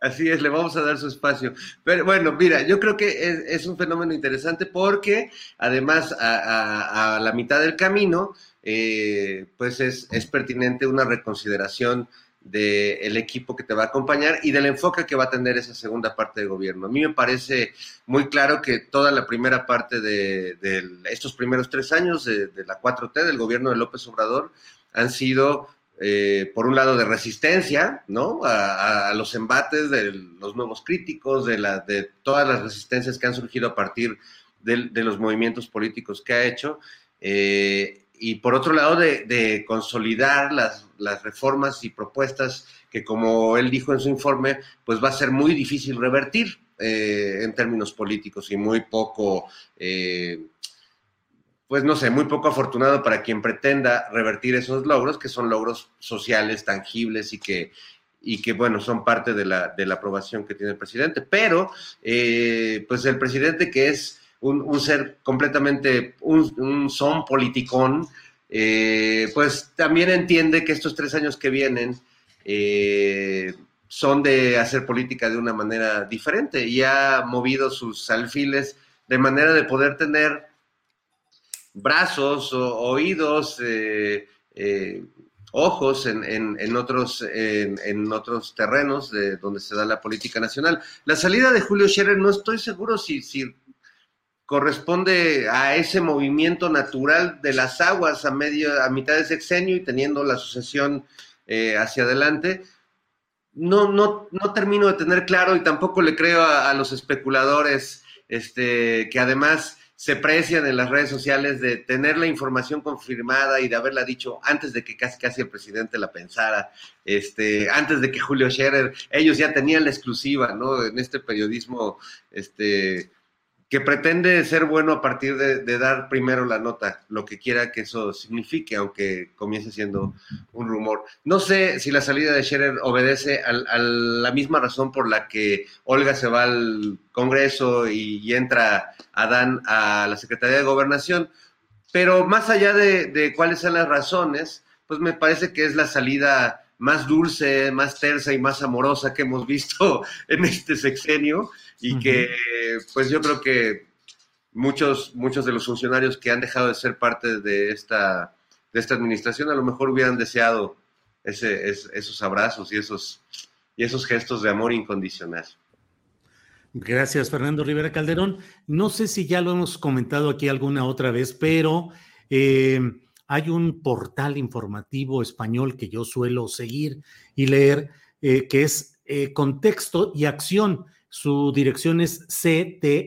así es, le vamos a dar su espacio. Pero bueno, mira, yo creo que es, un fenómeno interesante porque además a, la mitad del camino, eh, pues es, es pertinente una reconsideración del equipo que te va a acompañar y del enfoque que va a tener esa segunda parte de gobierno. A mí me parece muy claro que toda la primera parte de, estos primeros tres años de, la 4T, del gobierno de López Obrador, han sido, eh, por un lado, de resistencia, ¿no? A, los embates de los nuevos críticos, de, la, de todas las resistencias que han surgido a partir de, los movimientos políticos que ha hecho. Eh, y por otro lado de, consolidar las, reformas y propuestas que como él dijo en su informe, pues va a ser muy difícil revertir eh, en términos políticos y muy poco, eh, pues no sé, muy poco afortunado para quien pretenda revertir esos logros, que son logros sociales, tangibles y que, y que bueno, son parte de la, de la aprobación que tiene el presidente. Pero, eh, pues el presidente que es un, ser completamente, un, son politicón, eh, pues también entiende que estos tres años que vienen eh, son de hacer política de una manera diferente y ha movido sus alfiles de manera de poder tener brazos, o, oídos, eh, ojos en, otros, en, otros terrenos de donde se da la política nacional. La salida de Julio Scherer no estoy seguro si corresponde a ese movimiento natural de las aguas a medio, a mitad de sexenio y teniendo la sucesión eh, hacia adelante. No, no, no termino de tener claro y tampoco le creo a, los especuladores este, que además se precian en las redes sociales de tener la información confirmada y de haberla dicho antes de que casi casi el presidente la pensara, este, antes de que Julio Scherer, ellos ya tenían la exclusiva, ¿no? En este periodismo, este, que pretende ser bueno a partir de, dar primero la nota, lo que quiera que eso signifique, aunque comience siendo un rumor. No sé si la salida de Scherer obedece a, la misma razón por la que Olga se va al Congreso y, entra Adán a la Secretaría de Gobernación, pero más allá de, de cuáles son las razones, pues me parece que es la salida más dulce, más tersa y más amorosa que hemos visto (laughs) en este sexenio y que pues yo creo que muchos, muchos de los funcionarios que han dejado de ser parte de esta, de esta administración a lo mejor hubieran deseado ese, esos abrazos y esos, y esos gestos de amor incondicional. Gracias, Fernando Rivera Calderón. No sé si ya lo hemos comentado aquí alguna otra vez, pero eh, hay un portal informativo español que yo suelo seguir y leer, eh, que es eh, Contexto y Acción su dirección es ctxt.es,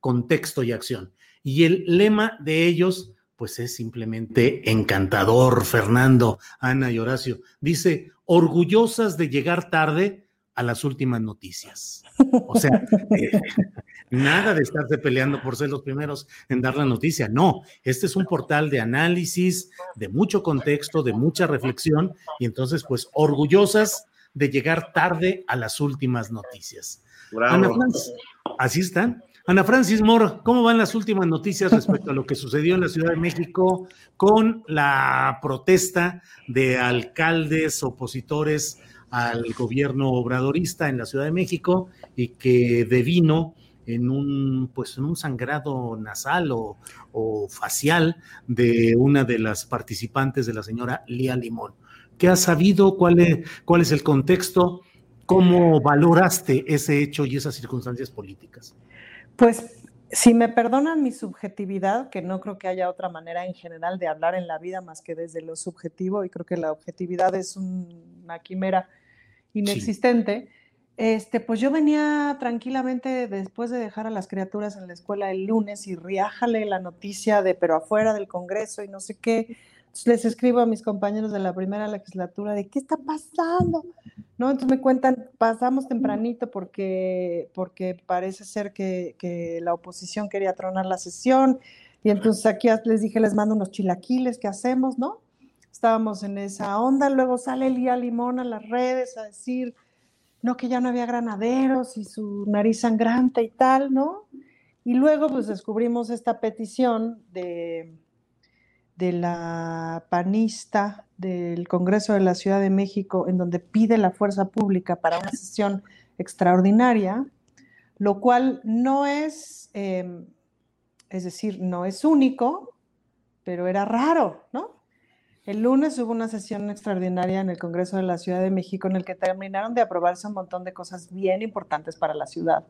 contexto y acción. Y el lema de ellos, pues es simplemente encantador, Fernando, Ana y Horacio. Dice, orgullosas de llegar tarde, a las últimas noticias. O sea, (laughs) eh, nada de estarse peleando por ser los primeros en dar la noticia. No, este es un portal de análisis, de mucho contexto, de mucha reflexión y entonces pues orgullosas de llegar tarde a las últimas noticias. Ana Francis, así están. Ana Francis Moro, ¿cómo van las últimas noticias respecto a lo que sucedió en la Ciudad de México con la protesta de alcaldes opositores al gobierno obradorista en la Ciudad de México y que devino en un, pues, en un sangrado nasal o, o facial de una de las participantes de la señora Lía Limón. ¿Qué has sabido? ¿Cuál es, cuál es el contexto? ¿Cómo valoraste ese hecho y esas circunstancias políticas? Pues si me perdonan mi subjetividad, que no creo que haya otra manera en general de hablar en la vida más que desde lo subjetivo, y creo que la objetividad es una quimera inexistente, este, pues yo venía tranquilamente después de dejar a las criaturas en la escuela el lunes y riájale la noticia de pero afuera del Congreso y no sé qué, les escribo a mis compañeros de la primera legislatura de qué está pasando, ¿no? Entonces me cuentan, pasamos tempranito porque, porque parece ser que, que la oposición quería tronar la sesión y entonces aquí les dije, les mando unos chilaquiles, ¿qué hacemos, no? Estábamos en esa onda, luego sale Lía Limón a las redes a decir, no, que ya no había granaderos y su nariz sangrante y tal, ¿no? Y luego pues descubrimos esta petición de de la panista del Congreso de la Ciudad de México, en donde pide la fuerza pública para una sesión extraordinaria, lo cual no es, em, es decir, no es único, pero era raro, ¿no? El lunes hubo una sesión extraordinaria en el Congreso de la Ciudad de México en el que terminaron de aprobarse un montón de cosas bien importantes para la ciudad,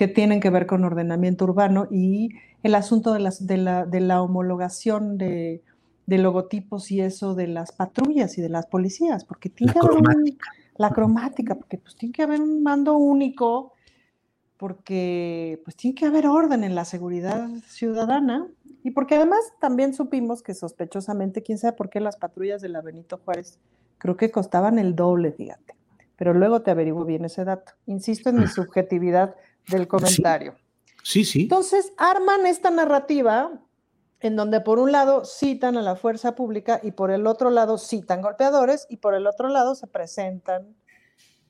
que tienen que ver con ordenamiento urbano y el asunto de, las, de, la, de la homologación de, de, logotipos y eso de las patrullas y de las policías, porque tiene la que haber cromática. un, la cromática, porque pues tiene que haber un mando único, porque pues tiene que haber orden en la seguridad ciudadana y porque además también supimos que sospechosamente, quién sabe por qué las patrullas de la Benito Juárez creo que costaban el doble, fíjate. Pero luego te averiguo bien ese dato. Insisto en mi subjetividad del comentario. Sí, sí. Entonces, arman esta narrativa en donde por un lado citan a la fuerza pública y por el otro lado citan golpeadores y por el otro lado se presentan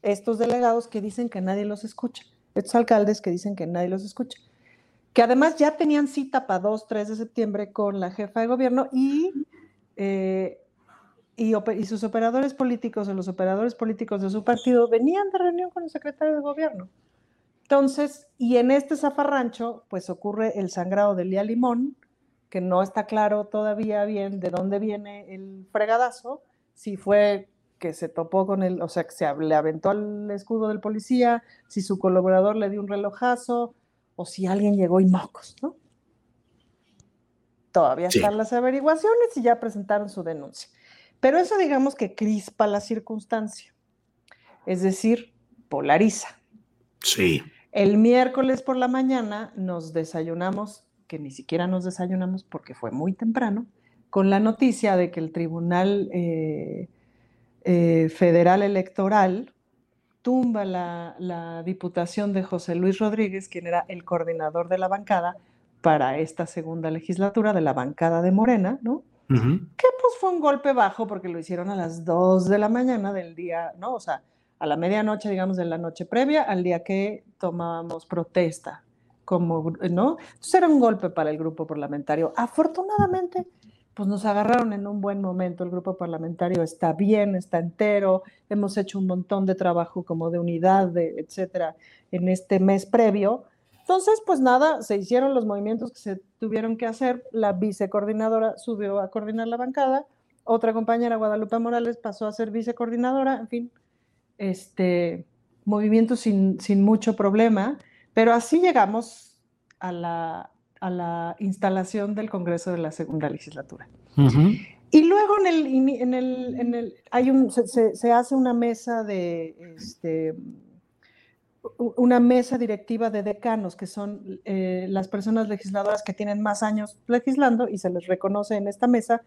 estos delegados que dicen que nadie los escucha, estos alcaldes que dicen que nadie los escucha, que además ya tenían cita para 2, 3 de septiembre con la jefa de gobierno y, eh, y, y sus operadores políticos o los operadores políticos de su partido venían de reunión con el secretario de gobierno. Entonces, y en este zafarrancho, pues ocurre el sangrado de Lía Limón, que no está claro todavía bien de dónde viene el fregadazo, si fue que se topó con el, o sea, que se le aventó al escudo del policía, si su colaborador le dio un relojazo, o si alguien llegó y mocos, ¿no? Todavía Sí. están las averiguaciones y ya presentaron su denuncia. Pero eso digamos que crispa la circunstancia, es decir, polariza. Sí. El miércoles por la mañana nos desayunamos, que ni siquiera nos desayunamos porque fue muy temprano, con la noticia de que el Tribunal eh, eh, Federal Electoral tumba la, la diputación de José Luis Rodríguez, quien era el coordinador de la bancada para esta segunda legislatura de la bancada de Morena, ¿no? Que pues fue un golpe bajo porque lo hicieron a las 2 de la mañana del día, ¿no? O sea, a la medianoche, digamos, de la noche previa al día que tomábamos protesta, como, ¿no? Entonces era un golpe para el grupo parlamentario. Afortunadamente, pues nos agarraron en un buen momento. El grupo parlamentario está bien, está entero. Hemos hecho un montón de trabajo como de unidad, etcétera, en este mes previo. Entonces, pues nada, se hicieron los movimientos que se tuvieron que hacer. La vicecoordinadora subió a coordinar la bancada. Otra compañera, Guadalupe Morales, pasó a ser vicecoordinadora. En fin, este movimiento sin, sin mucho problema. Pero así llegamos a la, a la instalación del Congreso de la segunda legislatura. Y luego en el, en el, en el hay un, se, se- hace una mesa de, este, una mesa directiva de decanos, que son eh, las personas legisladoras que tienen más años legislando y se les reconoce en esta mesa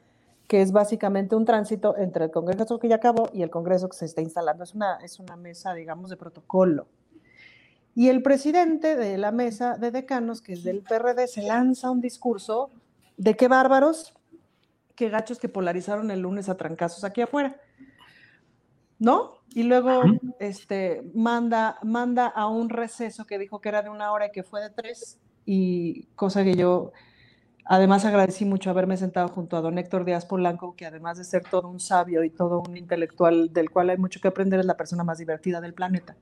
que es básicamente un tránsito entre el Congreso que ya acabó y el Congreso que se está instalando. Es una, es una mesa, digamos, de protocolo. Y el presidente de la mesa de decanos, que es del PRD, se lanza un discurso de qué bárbaros, qué gachos que polarizaron el lunes a trancazos aquí afuera. ¿No? Y luego este, manda, manda a un receso que dijo que era de una hora y que fue de tres, y cosa que yo además agradecí mucho haberme sentado junto a don Héctor Díaz Polanco, que además de ser todo un sabio y todo un intelectual del cual hay mucho que aprender, es la persona más divertida del planeta.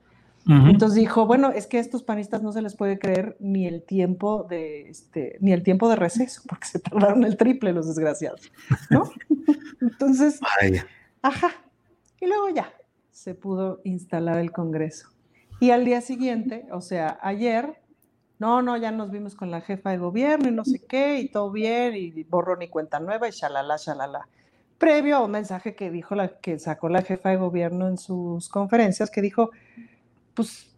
Entonces dijo, bueno, es que a estos panistas no se les puede creer ni el tiempo de este, ni el tiempo de receso, (laughs) porque se tardaron el triple los desgraciados, ¿no? (laughs) Entonces, ajá. Y luego ya se pudo instalar el Congreso. Y al día siguiente, o sea, ayer, no, no, ya nos vimos con la jefa de gobierno y no sé qué, y todo bien, y borrón y cuenta nueva, y shalala, shalala. Previo a un mensaje que dijo la, que sacó la jefa de gobierno en sus conferencias, que dijo, pues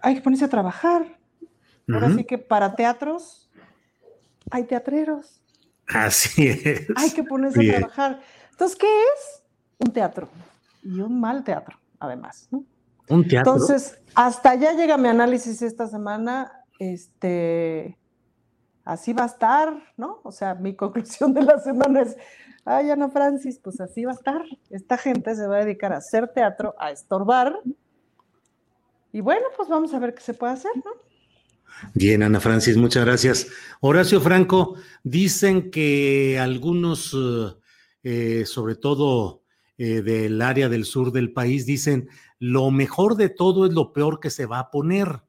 hay que ponerse a trabajar. Ahora sí que para teatros hay teatreros. Así es. Hay que ponerse a trabajar. Entonces, ¿qué es? Un teatro. Y un mal teatro, además, ¿no? Un teatro. Entonces, hasta allá llega mi análisis esta semana. Este, así va a estar, ¿no? O sea, mi (laughs) conclusión de la semana es, ay, Ana Francis, pues así va a estar. Esta gente se va a dedicar a hacer teatro, a estorbar, y bueno, pues vamos a ver qué se puede hacer, ¿no? Bien, Ana Francis, muchas gracias. Horacio Franco, dicen que algunos, eh, sobre todo eh, del área del sur del país, dicen, lo mejor de todo es lo peor que se va a poner.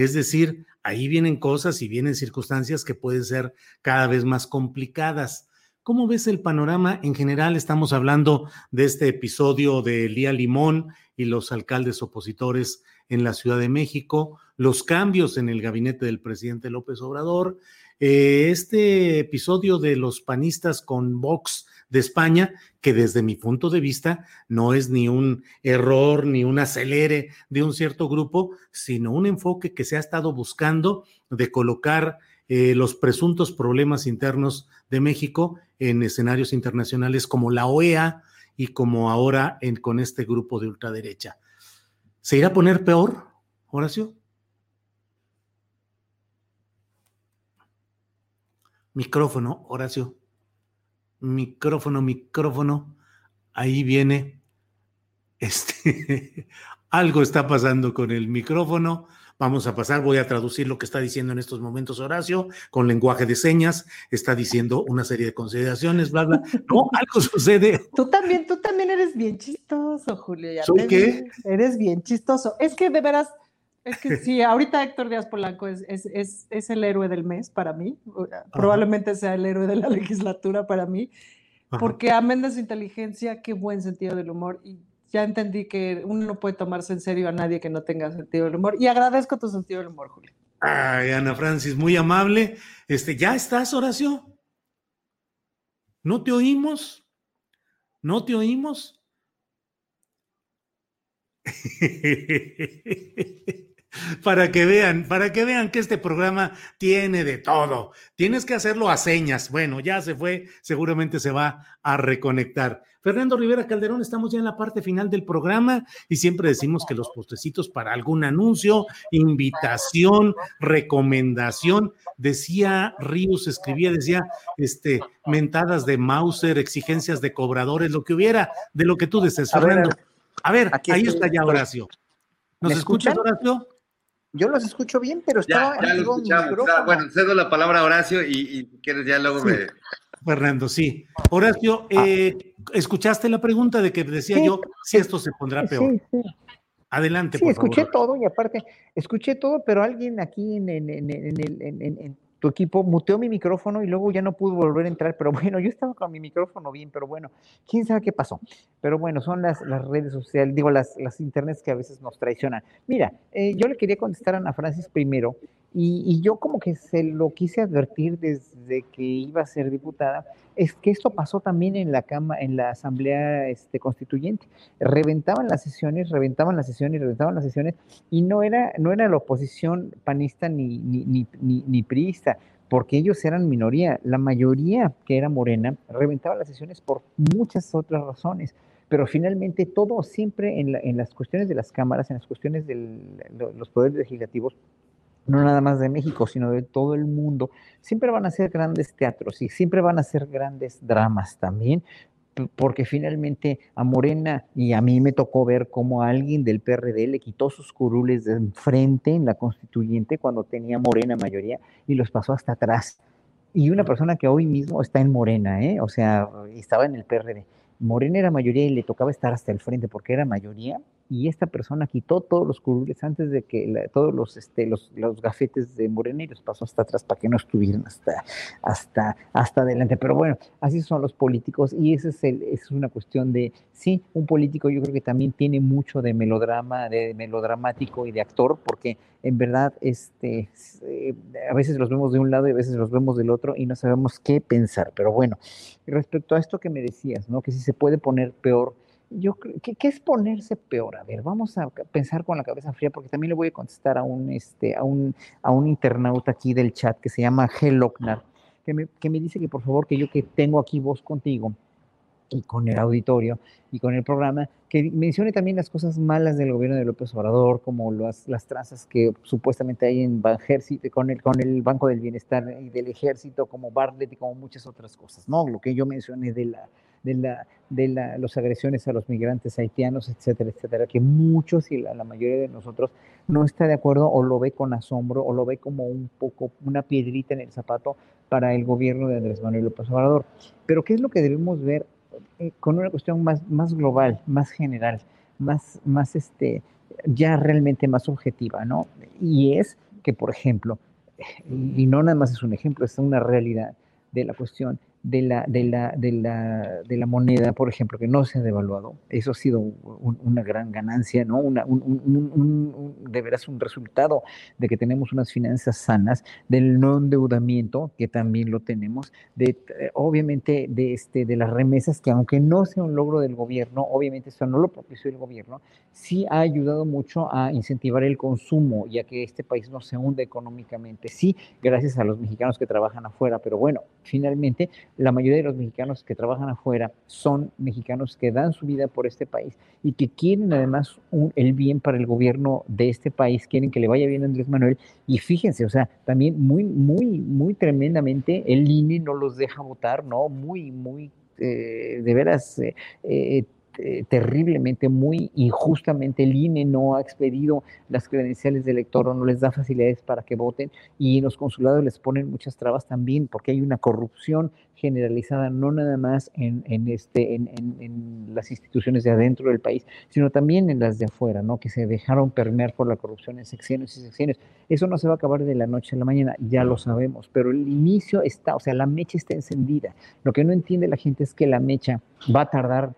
Es decir, ahí vienen cosas y vienen circunstancias que pueden ser cada vez más complicadas. ¿Cómo ves el panorama? En general estamos hablando de este episodio de Lía Limón y los alcaldes opositores en la Ciudad de México, los cambios en el gabinete del presidente López Obrador, eh, este episodio de los panistas con Vox de España, que desde mi punto de vista no es ni un error ni un acelere de un cierto grupo, sino un enfoque que se ha estado buscando de colocar eh, los presuntos problemas internos de México en escenarios internacionales como la OEA y como ahora en, con este grupo de ultraderecha. ¿Se irá a poner peor, Horacio? Micrófono, Horacio. Micrófono, micrófono. Ahí viene. Este, (laughs) algo está pasando con el micrófono. Vamos a pasar, voy a traducir lo que está diciendo en estos momentos Horacio con lenguaje de señas, está diciendo una serie de consideraciones, bla, bla. No, (laughs) algo sucede. Tú también, tú también eres bien chistoso, Julio. ¿Soy qué? Eres bien chistoso. Es que de veras, es que sí, ahorita Héctor Díaz Polanco es, es, es, el héroe del mes para mí, probablemente sea el héroe de la (laughs) legislatura para mí, porque amén de su inteligencia, qué buen sentido del humor y ya entendí que uno no puede tomarse en serio a nadie que no tenga sentido del humor. Y agradezco tu sentido del humor, Julio. Ay, Ana Francis, muy amable. Este, ¿ya estás, Horacio? ¿No te oímos? ¿No te oímos? (laughs) (laughs) para que vean, para que vean que este programa tiene de todo. Tienes que hacerlo a señas. Bueno, ya se fue, seguramente se va a reconectar. Fernando Rivera Calderón, estamos ya en la parte final del programa y siempre decimos que los postecitos para algún anuncio, invitación, recomendación, decía Ríos, escribía, decía, este, mentadas de Mauser, exigencias de cobradores, lo que hubiera, de lo que tú desees, Fernando. A ver, ahí está ya Horacio. ¿Nos escuchas, Horacio? Yo los escucho bien, pero estaba ya, ya Bueno, cedo la palabra a Horacio y, y quieres ya luego me... Fernando, sí. Horacio, ah. eh, ¿escuchaste la pregunta de que decía yo si esto se pondrá peor? Sí, sí. Adelante, sí, escuché todo y aparte, escuché todo, pero alguien aquí en, en, en, en tu equipo muteó mi micrófono y luego ya no pudo volver a entrar, pero (laughs) bueno, yo estaba con mi micrófono bien, pero bueno, quién sabe qué pasó. Pero bueno, son las, redes sociales, digo, las, las internets que a veces nos traicionan. Mira, eh, yo le quería contestar a Ana Francis primero Y, yo como que se lo quise advertir desde que iba a ser diputada, es que esto pasó también en la cama, en la asamblea este, constituyente. Reventaban las sesiones, reventaban las sesiones, reventaban las sesiones, y no era, no era la oposición panista ni, ni, ni, ni priista, porque ellos eran minoría. La mayoría que era morena reventaba las sesiones por muchas otras razones pero finalmente todo siempre en, en, las cuestiones de las cámaras, en las cuestiones de los poderes legislativos, no nada más de México, sino de todo el mundo, siempre van a ser grandes teatros y siempre van a ser grandes dramas también, porque finalmente a Morena y a mí me tocó ver cómo alguien del PRD le quitó sus curules de enfrente en la constituyente cuando tenía Morena mayoría y los pasó hasta atrás. Y una persona que hoy mismo está en Morena, ¿eh? o sea, estaba en el PRD. Morena era mayoría y le tocaba estar hasta el frente porque era mayoría y esta persona quitó todos los curules antes de que todos los, este, los, los, gafetes de Morena y los pasó hasta atrás para que no estuvieran hasta, hasta, hasta adelante. Pero bueno, así son los políticos y ese es, el, es una cuestión de, sí, un político yo creo que también tiene mucho de melodrama, de melodramático y de actor, porque en verdad este, eh, a veces los vemos de un lado y a veces los vemos del otro y no sabemos qué pensar. Pero bueno, respecto a esto que me decías, ¿no? que si se puede poner peor yo ¿qué, ¿qué, es ponerse peor? A ver, vamos a pensar con la cabeza fría, porque también le voy a contestar a un, este, a un, a un internauta aquí del chat que se llama Heloknar, que me, que me dice que por favor, que yo que tengo aquí voz contigo y con el auditorio y con el programa, que mencione también las cosas malas del gobierno de López Obrador, como las, las trazas que supuestamente hay en ejército, con el, con el Banco del Bienestar y del Ejército, como Bartlett y como muchas otras cosas, ¿no? Lo que yo mencioné de la de, la, de la, las agresiones a los migrantes haitianos, etcétera, etcétera, que muchos y la, mayoría de nosotros no está de acuerdo o lo ve con asombro o lo ve como un poco una piedrita en el zapato para el gobierno de Andrés Manuel López Obrador. Pero ¿qué es lo que debemos ver eh, con una cuestión más, más global, más general, más, más este, ya realmente más objetiva, ¿no? Y es que, por ejemplo, y no nada más es un ejemplo, es una realidad de la cuestión, de la, de la, de la, de la moneda, por ejemplo, que no se ha devaluado. Eso ha sido una gran ganancia, ¿no? Una, un, de veras un resultado de que tenemos unas finanzas sanas, del no endeudamiento, que también lo tenemos, de, eh, obviamente de, este, de las remesas, que aunque no sea un logro del gobierno, obviamente eso no lo propició el gobierno, sí ha ayudado mucho a incentivar el consumo y a que este país no se hunda económicamente. Sí, gracias a los mexicanos que trabajan afuera, pero bueno, finalmente la mayoría de los mexicanos que trabajan afuera son mexicanos que dan su vida por este país y que quieren además el bien para el gobierno de este país, quieren que le vaya bien a Andrés Manuel. Y fíjense, o sea, también muy, muy, muy tremendamente el INE no los deja votar, ¿no? Muy, muy, eh, de veras, eh, eh, eh, terriblemente, muy injustamente. El INE no ha expedido las credenciales de elector o no les da facilidades para que voten y los consulados les ponen muchas trabas también porque hay una corrupción generalizada no nada más en, en este, en, en, las instituciones de adentro del país, sino también en las de afuera, ¿no? que se dejaron permear por la corrupción en secciones y secciones. Eso no se va a acabar de la noche a la mañana, ya lo sabemos, pero el inicio está, o sea, la mecha está encendida. Lo que no entiende la gente es que la mecha va a tardar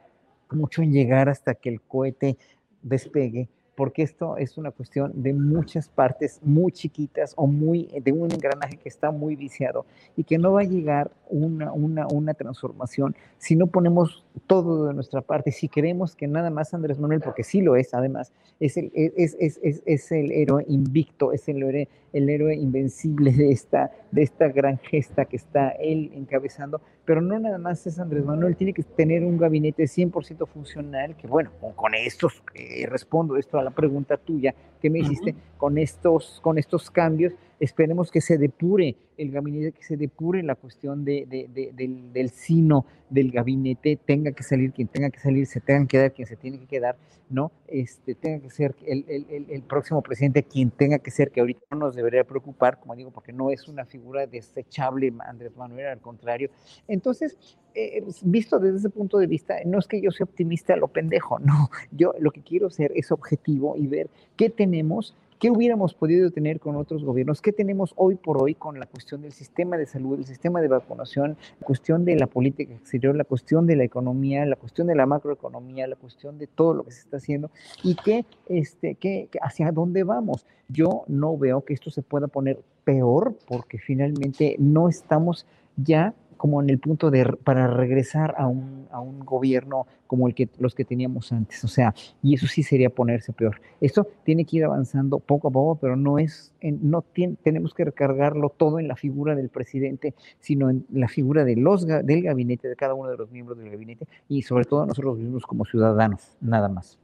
mucho en llegar hasta que el cohete despegue, porque esto es una cuestión de muchas partes muy chiquitas o muy de un engranaje que está muy viciado y que no va a llegar una, una, una transformación si no ponemos todo de nuestra parte, si queremos que nada más Andrés Manuel, porque sí lo es, además, es el, es, es, es, es el héroe invicto, es el héroe, el héroe invencible de esta, de esta gran gesta que está él encabezando, pero no nada más es Andrés Manuel, tiene que tener un gabinete 100% funcional, que bueno, con estos, eh, respondo esto a la pregunta tuya que me hiciste, con, estos, con estos cambios, esperemos que se depure el gabinete, que se depure la cuestión de, del, del, sino del gabinete, tenga que salir quien tenga que salir, se tenga que quedar quien se tiene que quedar, ¿no? Este, tenga que ser el, el, el, próximo presidente quien tenga que ser, que ahorita no nos debería preocupar, como digo, porque no es una figura desechable Andrés Manuel, al contrario. Entonces, eh, visto desde ese punto de vista, no es que yo sea optimista a lo pendejo, (laughs) no, yo lo que quiero ser es objetivo y ver qué tenemos ¿Qué hubiéramos podido tener con otros gobiernos? ¿Qué tenemos hoy por hoy con la cuestión del sistema de salud, el sistema de vacunación, la cuestión de la política exterior, la cuestión de la economía, la cuestión de la macroeconomía, la cuestión de todo lo que se está haciendo y qué, este, qué, hacia dónde vamos? Yo no veo que esto se pueda poner peor porque finalmente no estamos ya como en el punto de para regresar a un, a un gobierno como el que los que teníamos antes. O sea, y eso sí sería ponerse peor. Esto tiene que ir avanzando poco a poco, pero no es, no tenemos que recargarlo todo en la figura del presidente, sino en la figura de los, del gabinete, de cada uno de los miembros del gabinete y sobre todo nosotros mismos como ciudadanos, nada más.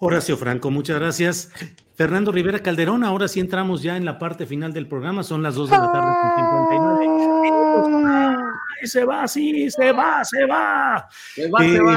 Horacio Franco, muchas gracias. Fernando Rivera Calderón, ahora sí entramos ya en la parte final del programa, son las 2 de la tarde con 59 Se va, sí, se va, se va. Se va, se va,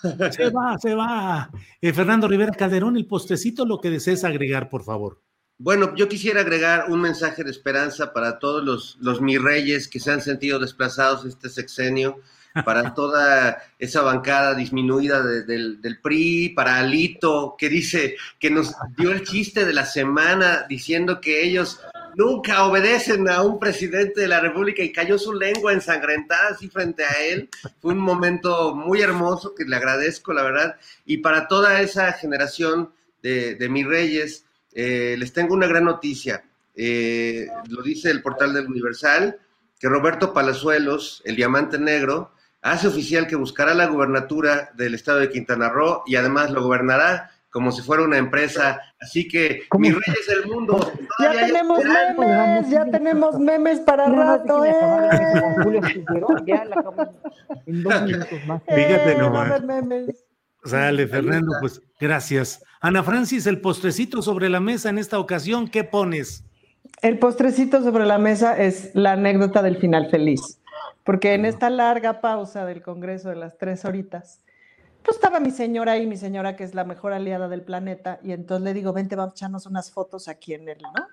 se va. Se va, se va. Eh, Fernando Rivera Calderón, el postecito, lo que desees agregar, por favor. Bueno, yo quisiera agregar un mensaje de esperanza para todos los, los mi reyes que se han sentido desplazados este sexenio para (laughs) toda esa bancada disminuida del, del, PRI, para Alito, que dice que nos dio el chiste de la semana diciendo que ellos nunca obedecen a un presidente de la República y cayó su lengua ensangrentada así frente a él. Fue un momento muy hermoso que le agradezco, la verdad. Y para toda esa generación de, de mis reyes, eh, les tengo una gran noticia. Eh, lo dice el portal del Universal, que Roberto Palazuelos, el diamante negro, hace oficial que buscará la gubernatura del estado de Quintana Roo y además lo gobernará como si fuera una empresa. Así que, mis reyes del mundo. Ya tenemos memes, ya tenemos memes para rato, ¿eh? Ya la en dos minutos más. Fíjate eh, nomás. Sale, Fernando, pues gracias. Ana Francis, el postrecito sobre la mesa en esta ocasión, ¿qué pones? El postrecito sobre la mesa es la anécdota del final feliz porque en esta larga pausa del Congreso de las tres horitas, pues estaba mi señora ahí, mi señora que es la mejor aliada del planeta, y entonces le digo, vente, vamos a echarnos unas fotos aquí en el, ¿no?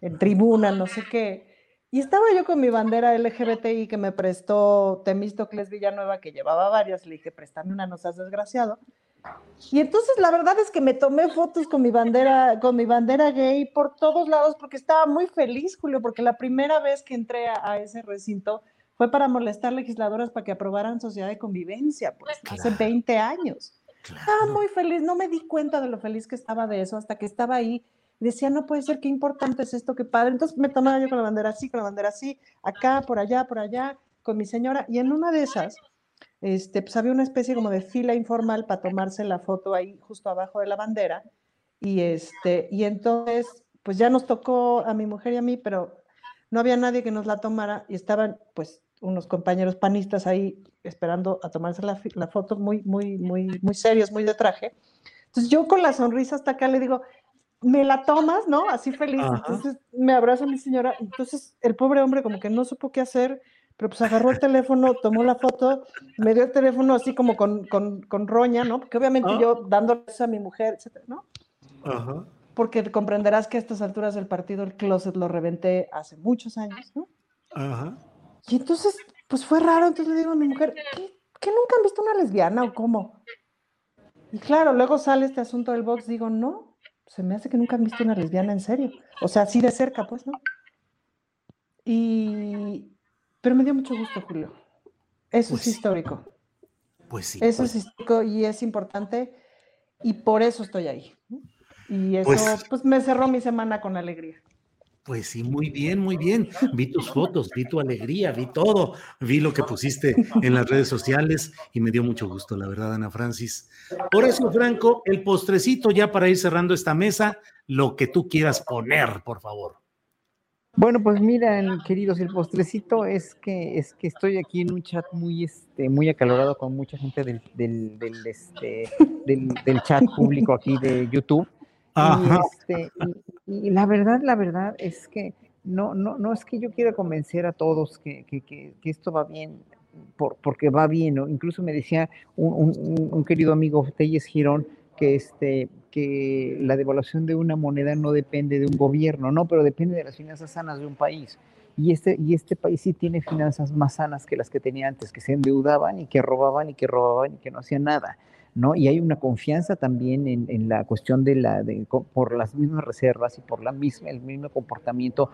En tribuna, no sé qué. Y estaba yo con mi bandera LGBTI que me prestó Temístocles Villanueva, que llevaba varias, le dije, préstame una, no seas desgraciado. Y entonces la verdad es que me tomé fotos con mi bandera, con mi bandera gay por todos lados, porque estaba muy feliz, Julio, porque la primera vez que entré a ese recinto, fue para molestar legisladoras para que aprobaran sociedad de convivencia, pues hace 20 años. Estaba muy feliz, no me di cuenta de lo feliz que estaba de eso hasta que estaba ahí. Decía, no puede ser, qué importante es esto, qué padre. Entonces me tomaba yo con la bandera así, con la bandera así, acá, por allá, por allá, con mi señora. Y en una de esas, este, pues había una especie como de fila informal para tomarse la foto ahí justo abajo de la bandera. Y, este, y entonces, pues ya nos tocó a mi mujer y a mí, pero no había nadie que nos la tomara y estaban pues unos compañeros panistas ahí esperando a tomarse la, foto muy, muy, muy, muy serios, muy de traje. Entonces yo con la sonrisa hasta acá le digo, me la tomas, ¿no? Así feliz. Entonces me abraza mi señora. Entonces el pobre hombre como que no supo qué hacer, pero pues agarró el teléfono, tomó la foto, me dio el teléfono así como con, con, con roña, ¿no? Porque obviamente ah. yo dándole eso a mi mujer, etcétera, ¿no? Ajá. Porque comprenderás que a estas alturas del partido el closet lo reventé hace muchos años, ¿no? Ajá. Y entonces, pues fue raro, entonces le digo a mi mujer, ¿qué, nunca han visto una lesbiana o cómo? Y claro, luego sale este asunto del box, digo, no, se me hace que nunca han visto una lesbiana en serio. O sea, así de cerca, pues, ¿no? Y... Pero me dio mucho gusto, Julio. Eso es pues histórico. Pues sí. Eso es pues. histórico y es importante y por eso estoy ahí. Y eso, pues, pues me cerró mi semana con alegría. Pues sí, muy bien, muy bien. Vi tus fotos, vi tu alegría, vi todo, vi lo que pusiste en las redes sociales y me dio mucho gusto, la verdad, Ana Francis. Horacio Franco, el postrecito ya para ir cerrando esta mesa, lo que tú quieras poner, por favor. Bueno, pues miren, queridos, el postrecito es que es que estoy aquí en un chat muy este muy acalorado con mucha gente del, del, del este del, del chat público aquí de YouTube este, y, la verdad, la verdad es que no, no, no es que yo quiera convencer a todos que, que, que, esto va bien, por, porque va bien, ¿no? Incluso me decía un, un, querido amigo, Telles Girón, que, este, que la devaluación de una moneda no depende de un gobierno, no, pero depende de las finanzas sanas de un país. Y este, y este país sí tiene finanzas más sanas que las que tenía antes, que se endeudaban y que robaban y que robaban y que no hacían nada. ¿No? Y hay una confianza también en, la cuestión de la, de, por las mismas reservas y por la misma, el mismo comportamiento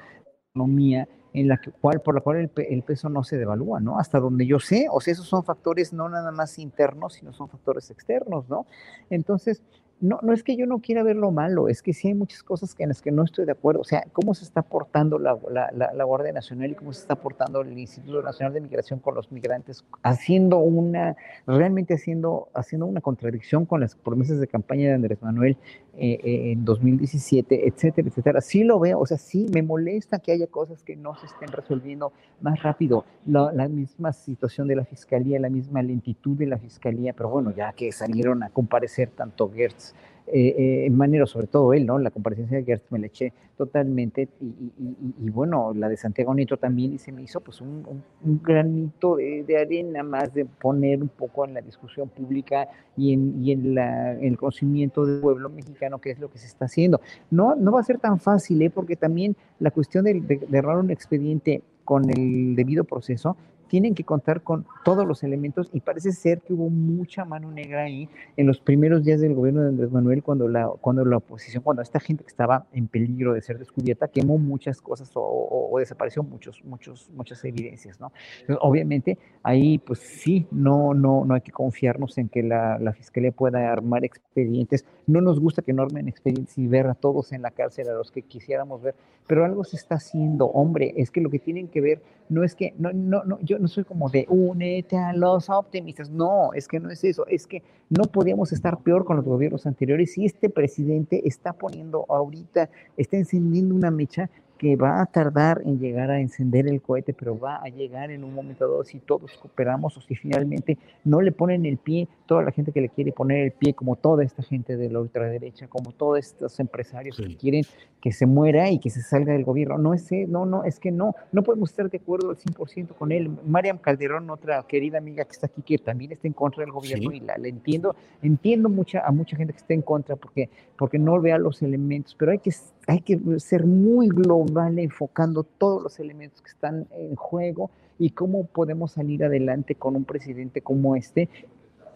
economía en la cual, por la cual el, el, peso no se devalúa, ¿no? Hasta donde yo sé, o sea, esos son factores no nada más internos, sino son factores externos, ¿no? Entonces, no, no es que yo no quiera ver lo malo, es que sí hay muchas cosas en las que no estoy de acuerdo. O sea, cómo se está portando la, la, Guardia Nacional y cómo se está portando el Instituto Nacional de Migración con los migrantes, haciendo una, realmente haciendo, haciendo una contradicción con las promesas de campaña de Andrés Manuel eh, eh, en 2017, etcétera, etcétera. Sí lo veo, o sea, sí me molesta que haya cosas que no se estén resolviendo más rápido. La, la misma situación de la Fiscalía, la misma lentitud de la Fiscalía, pero bueno, ya que salieron a comparecer tanto Gertz eh, en manera, sobre todo él, ¿no? La comparecencia de Gertz me la eché totalmente y, bueno, la de Santiago Nieto también y se me hizo pues un, granito de, arena más de poner un poco en la discusión pública y en, en, la, el conocimiento del pueblo mexicano qué es lo que se está haciendo. No, no va a ser tan fácil, ¿eh? Porque también la cuestión de, de, de un expediente con el debido proceso tienen que contar con todos los elementos y parece ser que hubo mucha mano negra ahí en los primeros días del gobierno de Andrés Manuel cuando la, cuando la oposición, cuando esta gente que estaba en peligro de ser descubierta quemó muchas cosas o, desapareció muchos, muchos, muchas evidencias, ¿no? obviamente ahí pues sí, no, no, no hay que confiarnos en que la, la fiscalía pueda armar expedientes. No nos gusta que no armen expedientes y ver a todos en la cárcel, a los que quisiéramos ver, pero algo se está haciendo, hombre, es que lo que tienen que ver no es que, no, no, no, yo no soy como de únete a los optimistas, no, es que no es eso, es que no podíamos estar peor con los gobiernos anteriores y este presidente está poniendo ahorita, está encendiendo una mecha que va a tardar en llegar a encender el cohete, pero va a llegar en un momento dado si todos cooperamos o si finalmente no le ponen el pie, toda la gente que le quiere poner el pie, como toda esta gente de la ultraderecha, como todos estos empresarios que quieren que se muera y que se salga del gobierno. No es, no, no, es que no, no podemos estar de acuerdo al 100% con él. Mariam Calderón, otra querida amiga que está aquí, que también está en contra del gobierno y la, entiendo, entiendo mucha, a mucha gente que está en contra porque, porque no vea los elementos, pero hay que, hay que ser muy global van enfocando todos los elementos que están en juego y cómo podemos salir adelante con un presidente como este,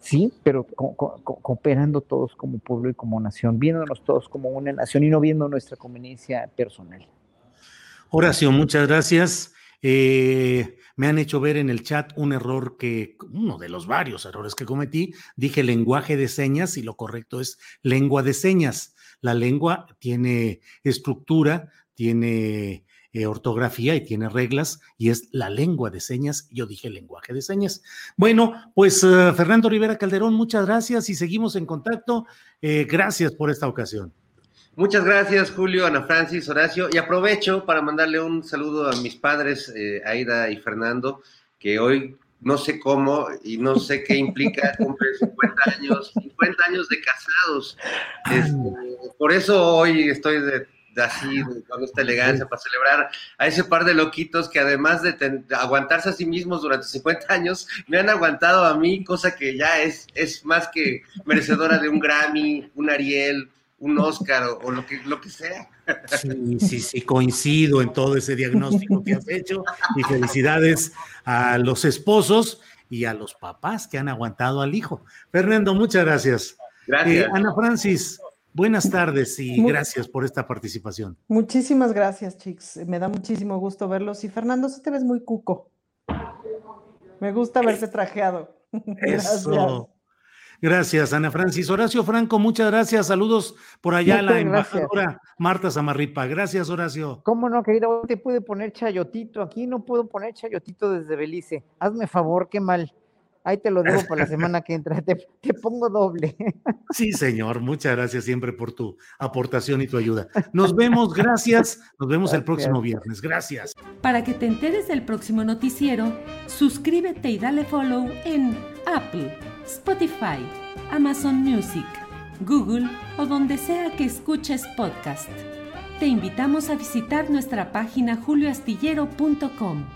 sí, pero cooperando todos como pueblo y como nación, viéndonos todos como una nación y no viendo nuestra conveniencia personal. Horacio, muchas gracias. Eh, me han hecho ver en el chat un error que, uno de los varios errores que cometí, dije lenguaje de señas y lo correcto es lengua de señas. La lengua tiene estructura, tiene eh, ortografía y tiene reglas y es la lengua de señas. Yo dije lenguaje de señas. Bueno, pues eh, Fernando Rivera Calderón, muchas gracias y seguimos en contacto. Eh, gracias por esta ocasión. Muchas gracias, Julio, Ana Francis, Horacio. Y aprovecho para mandarle un saludo a mis padres, Aida y Fernando, que hoy no sé cómo y no sé qué implica cumplir 50 años, 50 años de casados. Este, por eso hoy estoy de así, con esta elegancia, para celebrar a ese par de loquitos que además de aguantarse a sí mismos durante 50 años, me han aguantado a mí, cosa que ya es, es más que merecedora de un Grammy, un Ariel, un Oscar o, lo, que, lo que sea. Sí, sí, sí, coincido en todo ese diagnóstico que has hecho y felicidades a los esposos y a los papás que han aguantado al hijo. Fernando, muchas gracias. Gracias. Eh, Ana Francis, Buenas tardes y gracias por esta participación. Muchísimas gracias, chicos. Me da muchísimo gusto verlos. Y Fernando, tú te ves muy cuco. Me gusta verte trajeado. (laughs) Eso. Gracias, Ana Francis. Horacio Franco, muchas gracias. Saludos por allá a la embajadora Marta Zamarripa. Gracias, Horacio. ¿Cómo no, querido? Te pude poner chayotito. Aquí no puedo poner chayotito desde Belice. Hazme favor, qué mal. Ahí te lo digo para la (laughs) semana que entra, te, pongo doble. (laughs) Sí, señor, muchas gracias siempre por tu aportación y tu ayuda. Nos vemos, gracias. Nos vemos el próximo viernes. Gracias. Para que te enteres del próximo noticiero, suscríbete y dale follow en Apple, Spotify, Amazon Music, Google o donde sea que escuches podcast. Te invitamos a visitar nuestra página julioastillero.com.